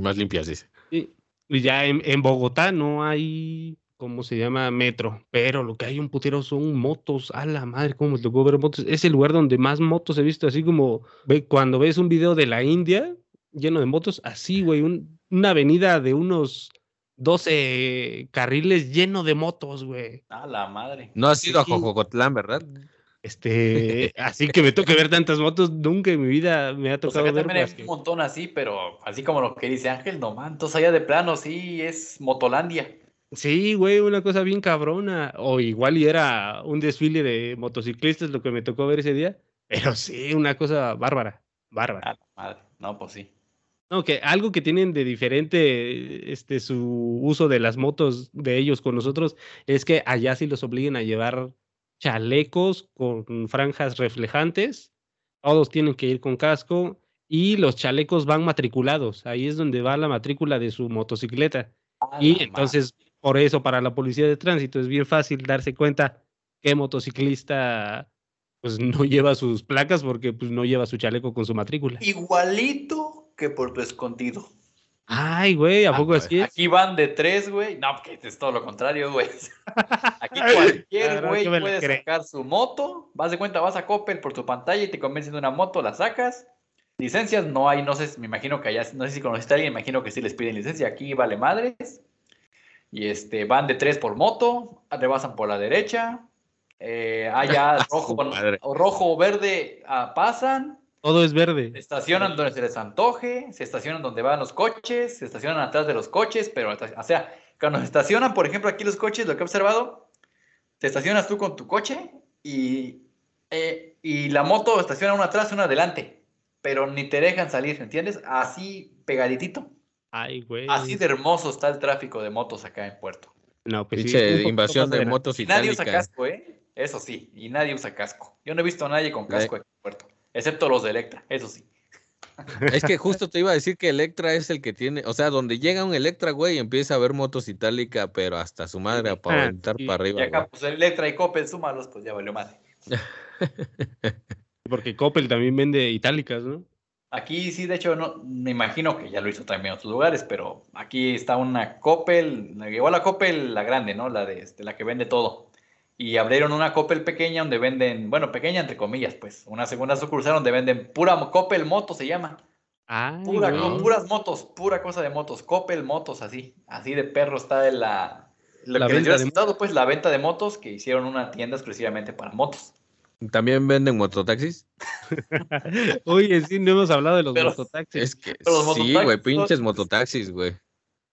Más limpias, dice. Y, y ya en, en Bogotá no hay, ¿cómo se llama? Metro, pero lo que hay un putero son motos. A la madre, cómo me tocó ver motos. Es el lugar donde más motos he visto, así como ve, cuando ves un video de la India lleno de motos, así, güey, un- una avenida de unos 12 carriles lleno de motos, güey. A la madre. No has ido a Sí. Jojocotlán, ¿verdad? Este, así que me toque ver tantas motos, nunca en mi vida me ha Pues tocado acá ver también más hay que- un montón así, pero así como lo que dice Ángel, no man. Entonces allá de plano sí es Motolandia. Sí, güey, una cosa bien cabrona. O igual y era un desfile de motociclistas lo que me tocó ver ese día. Pero sí, una cosa bárbara, bárbara. Madre. No, pues sí. No, que algo que tienen de diferente este, su uso de las motos de ellos con nosotros es que allá sí los obliguen a llevar chalecos con franjas reflejantes. Todos tienen que ir con casco y los chalecos van matriculados. Ahí es donde va la matrícula de su motocicleta. Y madre. entonces, por eso, para la policía de tránsito es bien fácil darse cuenta qué motociclista pues no lleva sus placas porque pues no lleva su chaleco con su matrícula. Igualito que por tu escondido. Ay, güey, ¿a Ah, poco pues, así es? Aquí van de tres, güey. No, porque es todo lo contrario, güey. Aquí cualquier güey puede sacar su moto. Vas de cuenta, vas a Coppel por tu pantalla y te convencen de una moto, la sacas. Licencias no hay, no sé, me imagino que allá, no sé si conociste a alguien, me imagino que sí les piden licencia. Aquí vale madres. Y este, van de tres por moto, rebasan por la derecha. Eh, allá rojo, o rojo o verde ah, pasan. Todo es Se verde. estacionan donde se les antoje, se estacionan donde van los coches, se estacionan atrás de los coches, pero, o sea, cuando se estacionan, por ejemplo, aquí los coches, lo que he observado, te estacionas tú con tu coche y, eh, y la moto estaciona una atrás, una adelante. pero ni te dejan salir, ¿entiendes? Así pegaditito. Ay, güey. Así de hermoso está el tráfico de motos acá en Puerto. No, pues sí, invasión de adelante. motos Y nadie usa casco, ¿eh? Eso sí, y nadie usa casco. Yo no he visto a nadie con casco aquí en Puerto, excepto los de Electra, eso sí. Es que justo te iba a decir que Electra es el que tiene, o sea, donde llega un Electra, güey, empieza a ver motos itálica, pero hasta su madre para Ah, aventar sí. para Y arriba. acá, güey. pues Electra y Coppel, súmalos, pues ya valió madre. Porque Coppel también vende itálicas, ¿no? Aquí sí, de hecho, no, me imagino que ya lo hizo también en otros lugares, pero aquí está una Coppel, igual la Coppel, la grande, ¿no? La de este, la que vende todo. Y abrieron una Coppel pequeña donde venden, bueno, pequeña entre comillas, pues, una segunda sucursal donde venden pura Coppel Moto se llama. Ay, Pura, güey. con puras motos, pura cosa de motos, Coppel Motos, así, así de perro está de la, lo La que les venta dio de resultado, pues, la venta de motos, que hicieron una tienda exclusivamente para motos. También venden mototaxis. Oye, sí, no hemos hablado de los Pero- mototaxis. Es que Pero los sí, güey, son- pinches mototaxis, güey.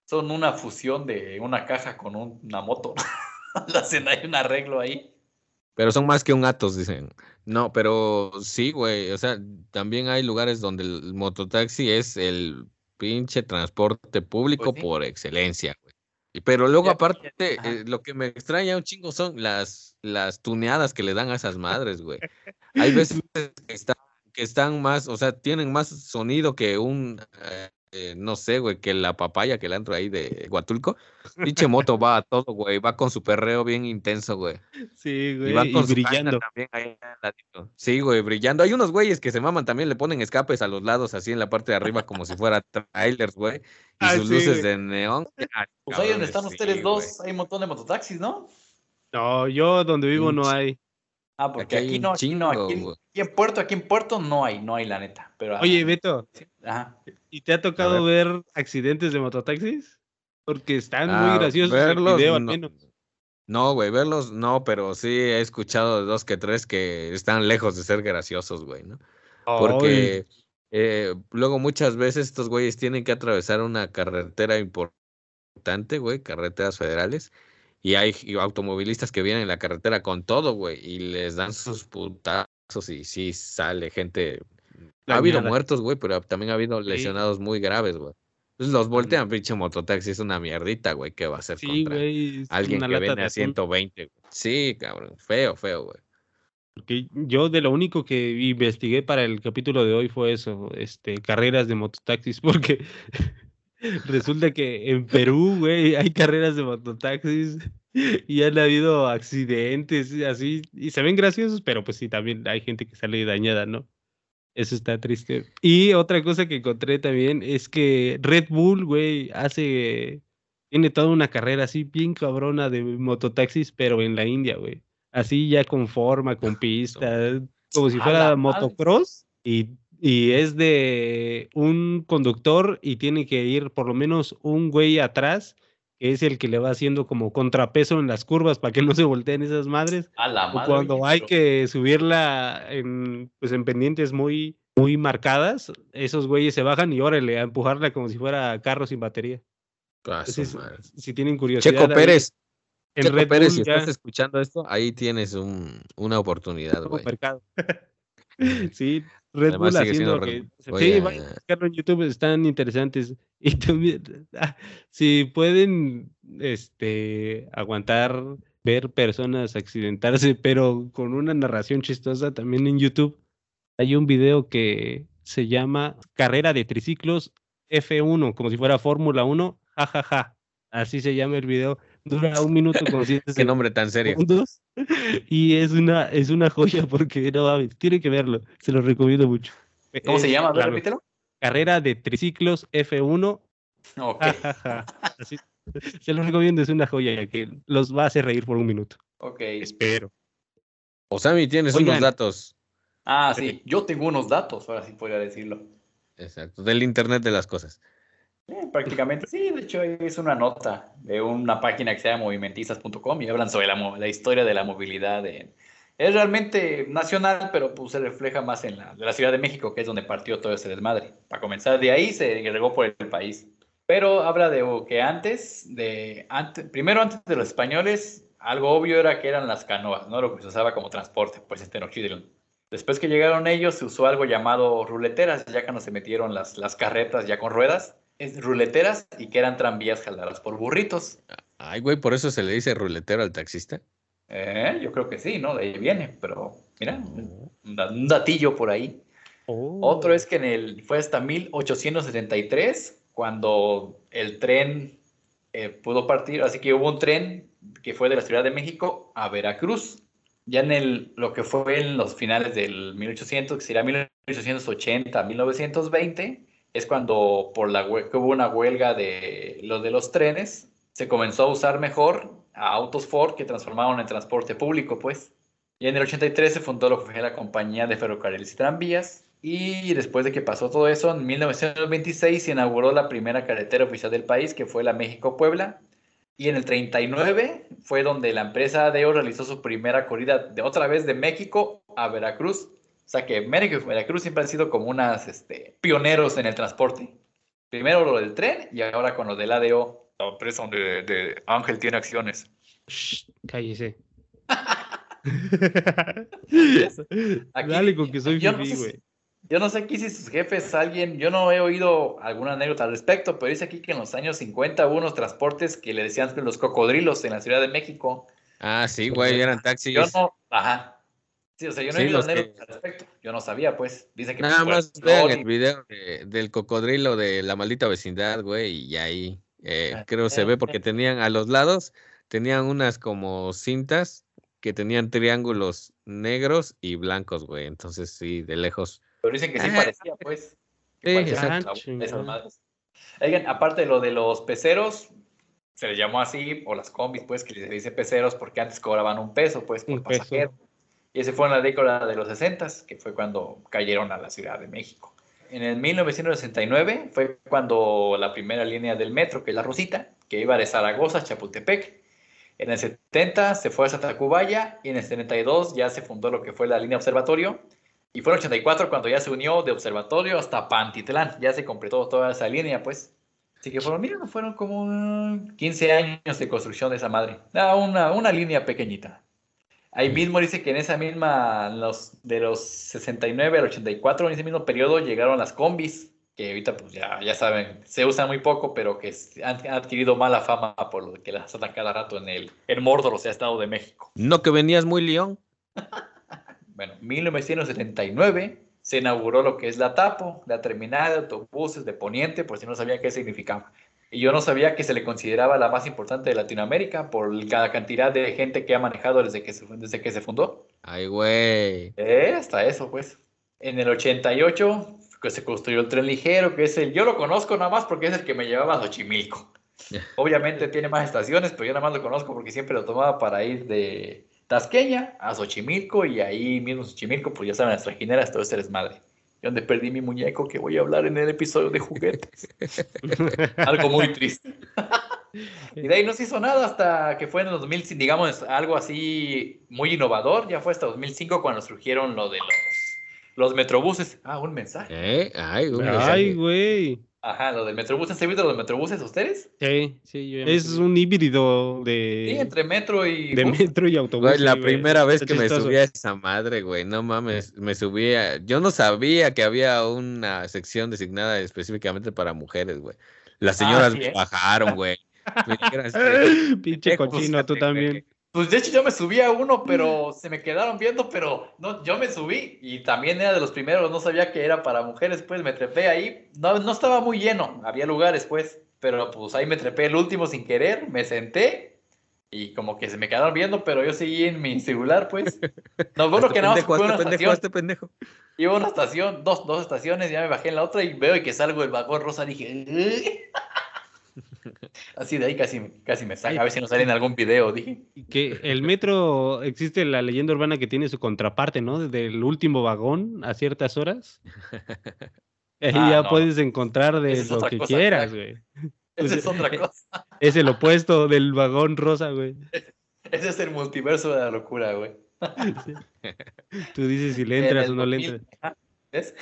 Son una fusión de una caja con un- una moto. Hacen ahí un arreglo ahí. Pero son más que un Atos, dicen. No, pero sí, güey. O sea, también hay lugares donde el mototaxi es el pinche transporte público Pues sí. por excelencia, güey. Pero luego, Ya, aparte, eh, lo que me extraña un chingo son las, las tuneadas que le dan a esas madres, güey. Hay veces que están, que están más, o sea, tienen más sonido que un, eh, eh, no sé, güey, que la papaya que le entro ahí de Huatulco. Pinche moto va a todo, güey. Va con su perreo bien intenso, güey. Sí, Y güey. va Y, con su caña brillando. también ahí al ladito. Sí, güey, brillando. Hay unos güeyes que se maman también, le ponen escapes a los lados, así en la parte de arriba, como si fuera trailers, güey. Y Ah, sus sí, luces güey. de neón. Pues ahí donde están sí, ustedes güey. dos, hay un montón de mototaxis, ¿no? No, yo donde vivo no hay. Ah, porque Aquí no, aquí no, aquí, en- güey. aquí en Puerto, aquí en Puerto no hay, no hay la neta. Pero, ah, Oye, Beto, ajá. ¿y te ha tocado ver accidentes de mototaxis? Porque están Ah, muy graciosos el verlos, video, al no. menos. No, güey, verlos no, pero sí he escuchado de dos que tres que están lejos de ser graciosos, güey, ¿no? Porque eh, luego muchas veces estos güeyes tienen que atravesar una carretera importante, güey, carreteras federales, y hay automovilistas que vienen en la carretera con todo, güey, y les dan sus putazos y sí sale gente. Ha habido muertos, güey, pero también ha habido lesionados muy graves, güey. Entonces los voltean, pinche mototaxi, es una mierdita, güey, ¿qué va a hacer Sí, contra güey. es alguien que viene a atún. 120? güey? Sí, cabrón, feo, feo, güey. Porque yo de lo único que investigué para el capítulo de hoy fue eso, este, carreras de mototaxis, porque resulta que en Perú, güey, hay carreras de mototaxis y han habido accidentes así, y se ven graciosos, pero pues sí, también hay gente que sale dañada, ¿no? Eso está triste. Y otra cosa que encontré también es que Red Bull, güey, hace, tiene toda una carrera así bien cabrona de mototaxis, pero en la India, güey así ya con forma, con pista, como si fuera motocross y, y es de un conductor y tiene que ir por lo menos un güey atrás, que es el que le va haciendo como contrapeso en las curvas para que no se volteen esas madres. A la O madre. cuando hay que subirla en, pues en pendientes muy, muy marcadas, esos güeyes se bajan y órale, a empujarla como si fuera carro sin batería. Ah, Entonces, si tienen curiosidad. Checo Pérez, en Checo Red Pérez, Bull si ya estás escuchando esto, ahí tienes un, una oportunidad, güey. mercado. Sí, Red Además, Bull haciendo que... Sí, vayan a buscarlo en YouTube, están interesantes. Y también, ah, si pueden este, aguantar ver personas accidentarse, pero con una narración chistosa, también en YouTube hay un video que se llama Carrera de Triciclos F1, como si fuera Fórmula 1, jajaja. Así se llama el video. Dura un minuto con siete Qué nombre tan serio. segundos. Y es una, es una joya porque no mames, tienen que verlo. Se lo recomiendo mucho. ¿Cómo se Es, llama? Claro, repítelo. Carrera de triciclos F1. Ok. Así- se lo recomiendo, es una joya que los va a hacer reír por un minuto. ok. Espero. Osami, tienes unos datos. Ah, sí, yo tengo unos datos, ahora sí podría decirlo. Exacto, del Internet de las cosas. Prácticamente, sí, de hecho es una nota de una página que se llama movimentistas.com y hablan sobre la, la historia de la movilidad. en- es realmente nacional, pero pues se refleja más en la, de la Ciudad de México, que es donde partió todo ese desmadre. Para comenzar, de ahí se regó por el país. Pero habla de que antes, de, antes, primero antes de los españoles, algo obvio era que eran las canoas, ¿no? Lo que se usaba como transporte, pues en Tenochtitlan. Después que llegaron ellos, se usó algo llamado ruleteras, ya que no se metieron las, las carretas ya con ruedas, es ruleteras y que eran tranvías jaladas por burritos. Ay, güey, por eso se le dice ruletero al taxista. Eh, yo creo que sí, ¿no? De ahí viene, pero mira, un, da- un datillo por ahí. Oh. Otro es que en el, fue hasta 1873 cuando el tren eh, pudo partir, así que hubo un tren que fue de la Ciudad de México a Veracruz. Ya en el, lo que fue en los finales del 1800, que sería 1880, 1920, es cuando por la hubo una huelga de lo de los trenes, se comenzó a usar mejor a autos Ford que transformaron en transporte público, pues. Y en el 83 se fundó la compañía de ferrocarriles y tranvías. Y después de que pasó todo eso, en 1926 se inauguró la primera carretera oficial del país, que fue la México-Puebla. Y en el 39 fue donde la empresa ADO realizó su primera corrida de otra vez de México a Veracruz. O sea que México y Veracruz siempre han sido como unas este, pioneros en el transporte. Primero lo del tren y ahora con lo del ADO. La empresa donde de Ángel tiene acciones. Shh, cállese. Aquí- Dale con que soy yo no sé. Yo no sé aquí si sus jefes, alguien, yo no he oído alguna anécdota al respecto, pero dice aquí que en los años 50 hubo unos transportes que le decían los cocodrilos en la Ciudad de México. Ah, sí, güey, eran taxis. Yo no, ajá. Sí, o sea, yo no Sí, he los que- al respecto. Yo no sabía, pues. Dice que Nada pues, más vean el video de- del cocodrilo de la maldita vecindad, güey, y ahí eh, Ah, creo se ve porque tenían a los lados, tenían unas como cintas que tenían triángulos negros y blancos, güey. Entonces, sí, de lejos. Pero dicen que sí Ah. parecía, pues. que Sí, parecía exacto. chingada. esas madres. Oigan, aparte de lo de los peceros, se les llamó así, o las combis, pues, que les dice peceros porque antes cobraban un peso, pues, por Un peso. Y ese fue en la década de los 60, que fue cuando cayeron a la Ciudad de México. En el 1969 fue cuando la primera línea del metro, que es la Rosita, que iba de Zaragoza a Chapultepec. En el 70 se fue hasta Tacubaya y en el 72 ya se fundó lo que fue la línea Observatorio. Y fue en el 84 cuando ya se unió de Observatorio hasta Pantitlán. Ya se completó toda esa línea, pues. Así que fueron, mira, fueron como mm, 15 años de construcción de esa madre. Una, una línea pequeñita. Ahí mismo dice que en esa misma, los, de los 69 al 84, en ese mismo periodo llegaron las combis, que ahorita pues ya, ya saben, se usan muy poco, pero que han, han adquirido mala fama por lo que las atan cada rato en el, en Mordor, o sea, Estado de México. No que venías muy león. Bueno, 1979 se inauguró lo que es la TAPO, la terminal de autobuses de Poniente, por si no sabía qué significaba. Y yo no sabía que se le consideraba la más importante de Latinoamérica por la cantidad de gente que ha manejado desde que se, desde que se fundó. Ay, güey. Eh, hasta eso, pues. En el 88 que se construyó el tren ligero, que es el, yo lo conozco nada más porque es el que me llevaba a Xochimilco. Obviamente tiene más estaciones, pero yo nada más lo conozco porque siempre lo tomaba para ir de Tasqueña a Xochimilco y ahí mismo Xochimilco, pues ya saben, las trajineras, todo ese desmadre. Y donde perdí mi muñeco que voy a hablar en el episodio de juguetes. Algo muy triste. Y de ahí no se hizo nada hasta que fue en el 2000, digamos, algo así muy innovador. Ya fue hasta 2005 cuando surgieron lo de los, los metrobuses. Ah, un mensaje. ¿Eh? Ay, güey. Ajá, lo del metrobús. ¿Han servido los metrobuses ustedes? Sí, Sí, yo es subí. un híbrido Sí, de, entre metro y de bus. metro y autobús. Güey, la sí, güey. primera vez que me subí a esa madre, güey, no mames, me subía, yo no sabía que había una sección designada específicamente para mujeres, güey. Las señoras sí, me ¿eh? bajaron, güey. Me dijeron así, Pinche cochino, tú también. Pues de hecho yo me subí a uno, pero se me quedaron viendo, pero no, yo me subí y también era de los primeros, no sabía que era para mujeres, pues me trepé ahí, no, no estaba muy lleno, había lugares pues, pero pues ahí me trepé el último sin querer, me senté y como que se me quedaron viendo, pero yo seguí en mi celular pues. No, bueno "Hazte que nada más fue una hazte pendejo, estación, hazte pendejo. iba a una estación, dos, dos estaciones, ya me bajé en la otra y veo y que salgo del vagón rosa, dije... Así de ahí casi, casi me saca, a ver si nos sale en algún video, dije. Que el metro, existe la leyenda urbana que tiene su contraparte, ¿no? Desde el último vagón a ciertas horas. Ahí Ah, ya no. puedes encontrar de es lo que cosa, quieras, güey. Esa es otra cosa. Es el opuesto del vagón rosa, güey. Ese es el multiverso de la locura, güey. Tú dices si le En entras o no le 2000, entras. ¿Ves?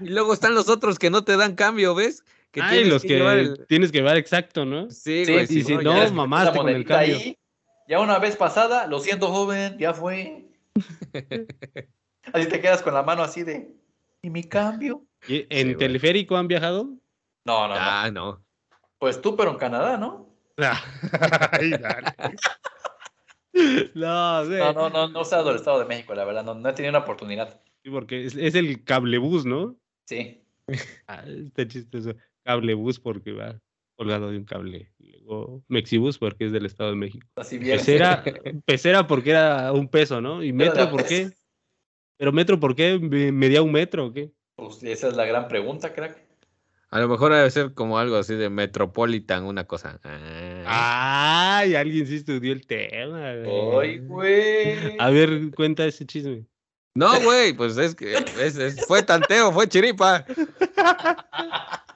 Y luego están los otros que no te dan cambio, ¿ves? Que Ay, tienes los que llevar el- tienes que llevar exacto, ¿no? Sí, Sí, güey, y si no, no, mamaste con el cambio. ahí, ya una vez pasada, lo siento, joven, ya fue. Así te quedas con la mano así de. ¿Y mi cambio? ¿Y ¿En teleférico han viajado? No, no, no. Ah, no. Pues tú, pero en Canadá, ¿no? Ay, dale. No. No, no, no, no he usado el Estado de México, la verdad. No, no he tenido una oportunidad. Sí, porque es, es el cablebús, ¿no? Sí. Ah, está chistoso. Cablebús porque va colgado de un cable. Luego Mexibus porque es del Estado de México. Así bien. Pecera, pecera porque era un peso, ¿no? ¿Y metro por qué? peso. ¿Pero metro por qué? ¿Me- ¿Medía un metro o qué? Pues esa es la gran pregunta, crack. A lo mejor debe ser como algo así de Metropolitan, una cosa. Ah. ¡Ay! Alguien sí estudió el tema. ¡Ay, güey! A ver, cuenta ese chisme. No, güey, pues es que es- es- fue tanteo, fue chiripa.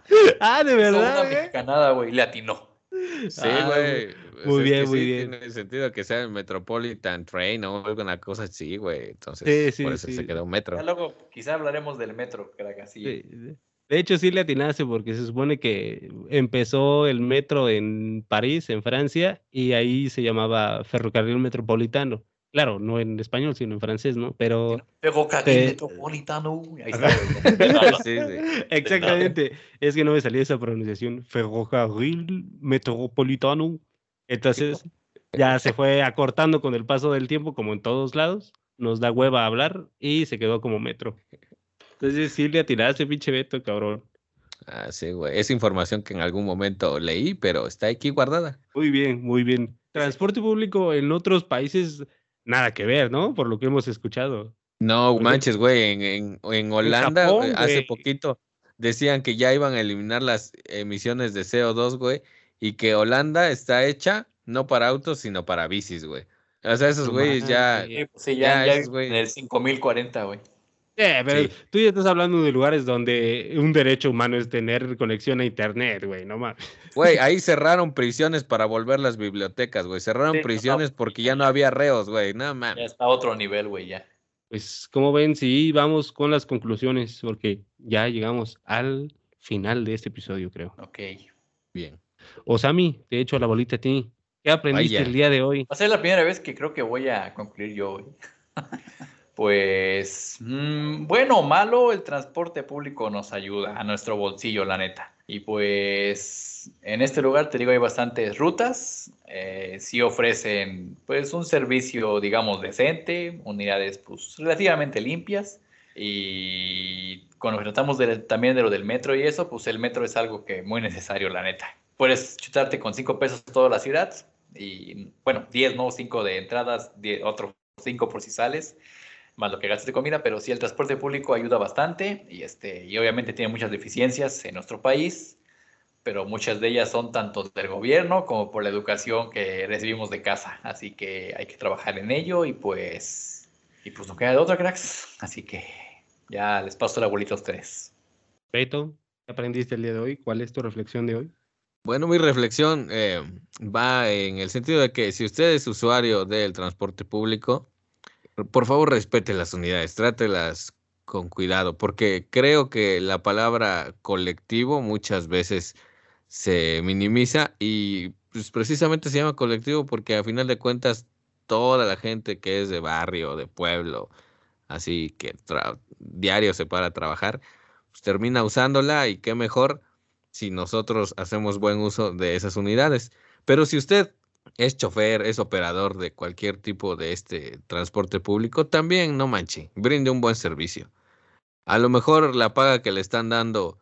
Ah, de Hizo verdad. una güey? mexicanada, güey, le atinó. Sí, Ah, güey. muy bien, muy sí bien. Tiene sentido que sea el Metropolitan Train o alguna cosa así, güey. Entonces, Sí, sí, por eso sí. se quedó metro. Ya luego quizá hablaremos del metro, crack, así. Sí, sí. De hecho, sí le atinaste porque se supone que empezó el metro en París, en Francia, y ahí se llamaba Ferrocarril Metropolitano. Claro, no en español, sino en francés, ¿no? Pero Ferrocarril Te- metropolitano. Ahí está. Sí, sí. exactamente, es que no me salía esa pronunciación, Ferrocarril Metropolitano. Entonces, ya se fue acortando con el paso del tiempo, como en todos lados, nos da hueva hablar y se quedó como metro. Entonces, sí le atinaste, pinche Beto, cabrón. Ah, sí, güey. Es información que en algún momento leí, pero está aquí guardada. Muy bien, muy bien. Transporte público en otros países, nada que ver, ¿no? Por lo que hemos escuchado. No manches, güey. En, en, en Holanda, Japón, hace güey. poquito, decían que ya iban a eliminar las emisiones de CO2, güey. Y que Holanda está hecha no para autos, sino para bicis, güey. O sea, esos güeyes ya. pues sí, ya, Ya ya esos güey- en el 5040, güey. Eh, pero Sí. tú ya estás hablando de lugares donde un derecho humano es tener conexión a internet, güey, no mames. Güey, ahí cerraron prisiones para volver las bibliotecas, güey. Cerraron Sí, no, prisiones porque ya no había reos, güey. No Ya mames. está a otro nivel, güey, ya. Pues, como ven, sí, vamos con las conclusiones, porque ya llegamos al final de este episodio, creo. Ok. Bien. Osami, te echo la bolita a ti. ¿Qué aprendiste Vaya. el día de hoy? Va a ser la primera vez que creo que voy a concluir yo hoy. Pues, mm, bueno o malo, el transporte público nos ayuda a nuestro bolsillo, la neta. Y pues, en este lugar te digo, hay bastantes rutas. eh, sí ofrecen, pues, un servicio, digamos, decente, unidades, pues, relativamente limpias. Y cuando tratamos de- también de lo del metro y eso, pues el metro es algo que muy necesario, la neta. Puedes chutarte con 5 pesos toda la ciudad y, bueno, 10, no, 5 de entradas, 10 otros 5 por si sales, más lo que gastas de comida, pero sí el transporte público ayuda bastante y, este, y obviamente tiene muchas deficiencias en nuestro país, pero muchas de ellas son tanto del gobierno como por la educación que recibimos de casa, así que hay que trabajar en ello y pues, y pues no queda de otra, cracks, así que ya les paso la bolita a ustedes. Beto, ¿qué aprendiste el día de hoy? ¿Cuál es tu reflexión de hoy? Bueno, mi reflexión eh, va en el sentido de que si usted es usuario del transporte público, por favor respete las unidades, trátelas con cuidado, porque creo que la palabra colectivo muchas veces se minimiza y pues, precisamente se llama colectivo porque a final de cuentas toda la gente que es de barrio, de pueblo, así que diario se para a trabajar, pues termina usándola y qué mejor si nosotros hacemos buen uso de esas unidades. Pero si usted es chofer, es operador de cualquier tipo de este transporte público, también no manche, brinde un buen servicio. A lo mejor la paga que le están dando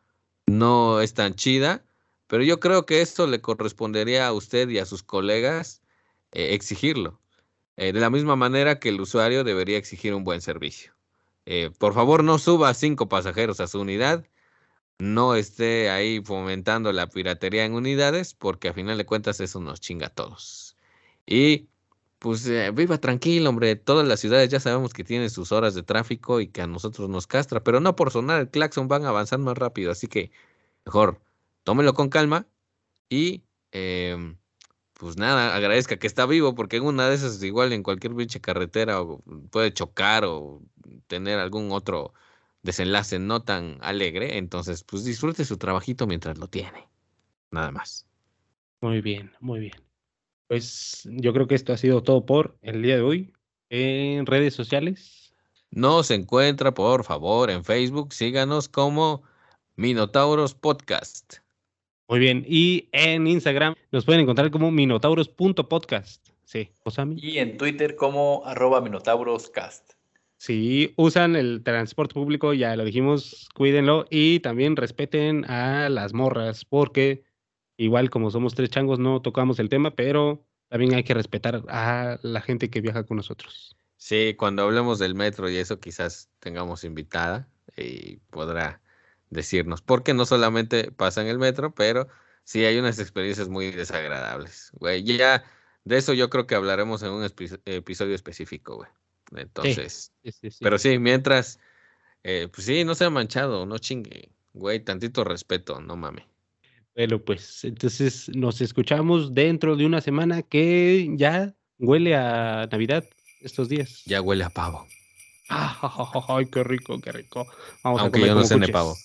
no es tan chida, pero yo creo que esto le correspondería a usted y a sus colegas eh, exigirlo. Eh, de la misma manera que el usuario debería exigir un buen servicio. Eh, por favor, no suba cinco pasajeros a su unidad no esté ahí fomentando la piratería en unidades, porque a final de cuentas eso nos chinga a todos. Y pues eh, viva tranquilo, hombre. Todas las ciudades ya sabemos que tienen sus horas de tráfico y que a nosotros nos castra, pero no por sonar el claxon van a avanzar más rápido. Así que mejor tómelo con calma y em, pues nada, agradezca que está vivo, porque en una de esas igual en cualquier pinche carretera puede chocar o tener algún otro desenlace no tan alegre, entonces pues disfrute su trabajito mientras lo tiene. Nada más. Muy bien, muy bien. Pues yo creo que esto ha sido todo por el día de hoy. En redes sociales. nos encuentra, por favor, en Facebook. Síganos como Minotauros Podcast. Muy bien. Y en Instagram nos pueden encontrar como minotauros.podcast. Sí, Osami. Y en Twitter como arroba minotauroscast. Si usan el transporte público, ya lo dijimos, cuídenlo y también respeten a las morras, porque igual como somos tres changos no tocamos el tema, pero también hay que respetar a la gente que viaja con nosotros. Sí, cuando hablemos del metro y eso quizás tengamos invitada y podrá decirnos, porque no solamente pasa en el metro, pero sí hay unas experiencias muy desagradables, güey. Ya de eso yo creo que hablaremos en un episodio específico, güey. Entonces, pero sí, mientras, eh, pues sí, no sea manchado, no chingue, güey, tantito respeto, no mames. Bueno, pues entonces nos escuchamos dentro de una semana que ya huele a Navidad estos días. Ya huele a pavo. Ay, qué rico, qué rico. Vamos Aunque a comer yo no cene pavo.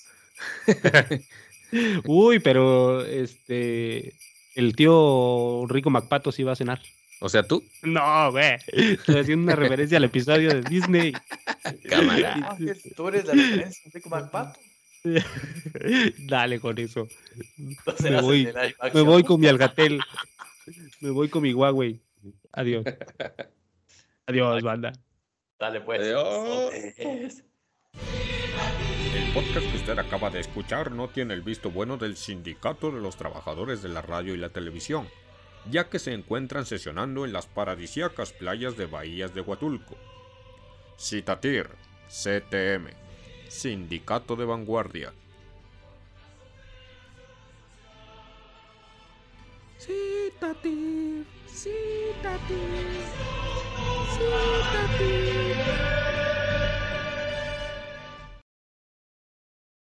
Uy, pero este el tío Rico MacPato sí va a cenar. O sea, tú. No, güey. Estoy haciendo una referencia al episodio de Disney. Cámara. Tú eres la referencia de Rico MacPato. Dale con eso. me voy, me voy con mi Algatel. Me voy con mi Huawei. Adiós. Adiós, banda. Dale pues. Adiós. El podcast que usted acaba de escuchar no tiene el visto bueno del Sindicato de los Trabajadores de la Radio y la Televisión, ya que se encuentran sesionando en las paradisíacas playas de Bahías de Huatulco. Citatir, CTM, Sindicato de Vanguardia. Citativ, citativ, citativ.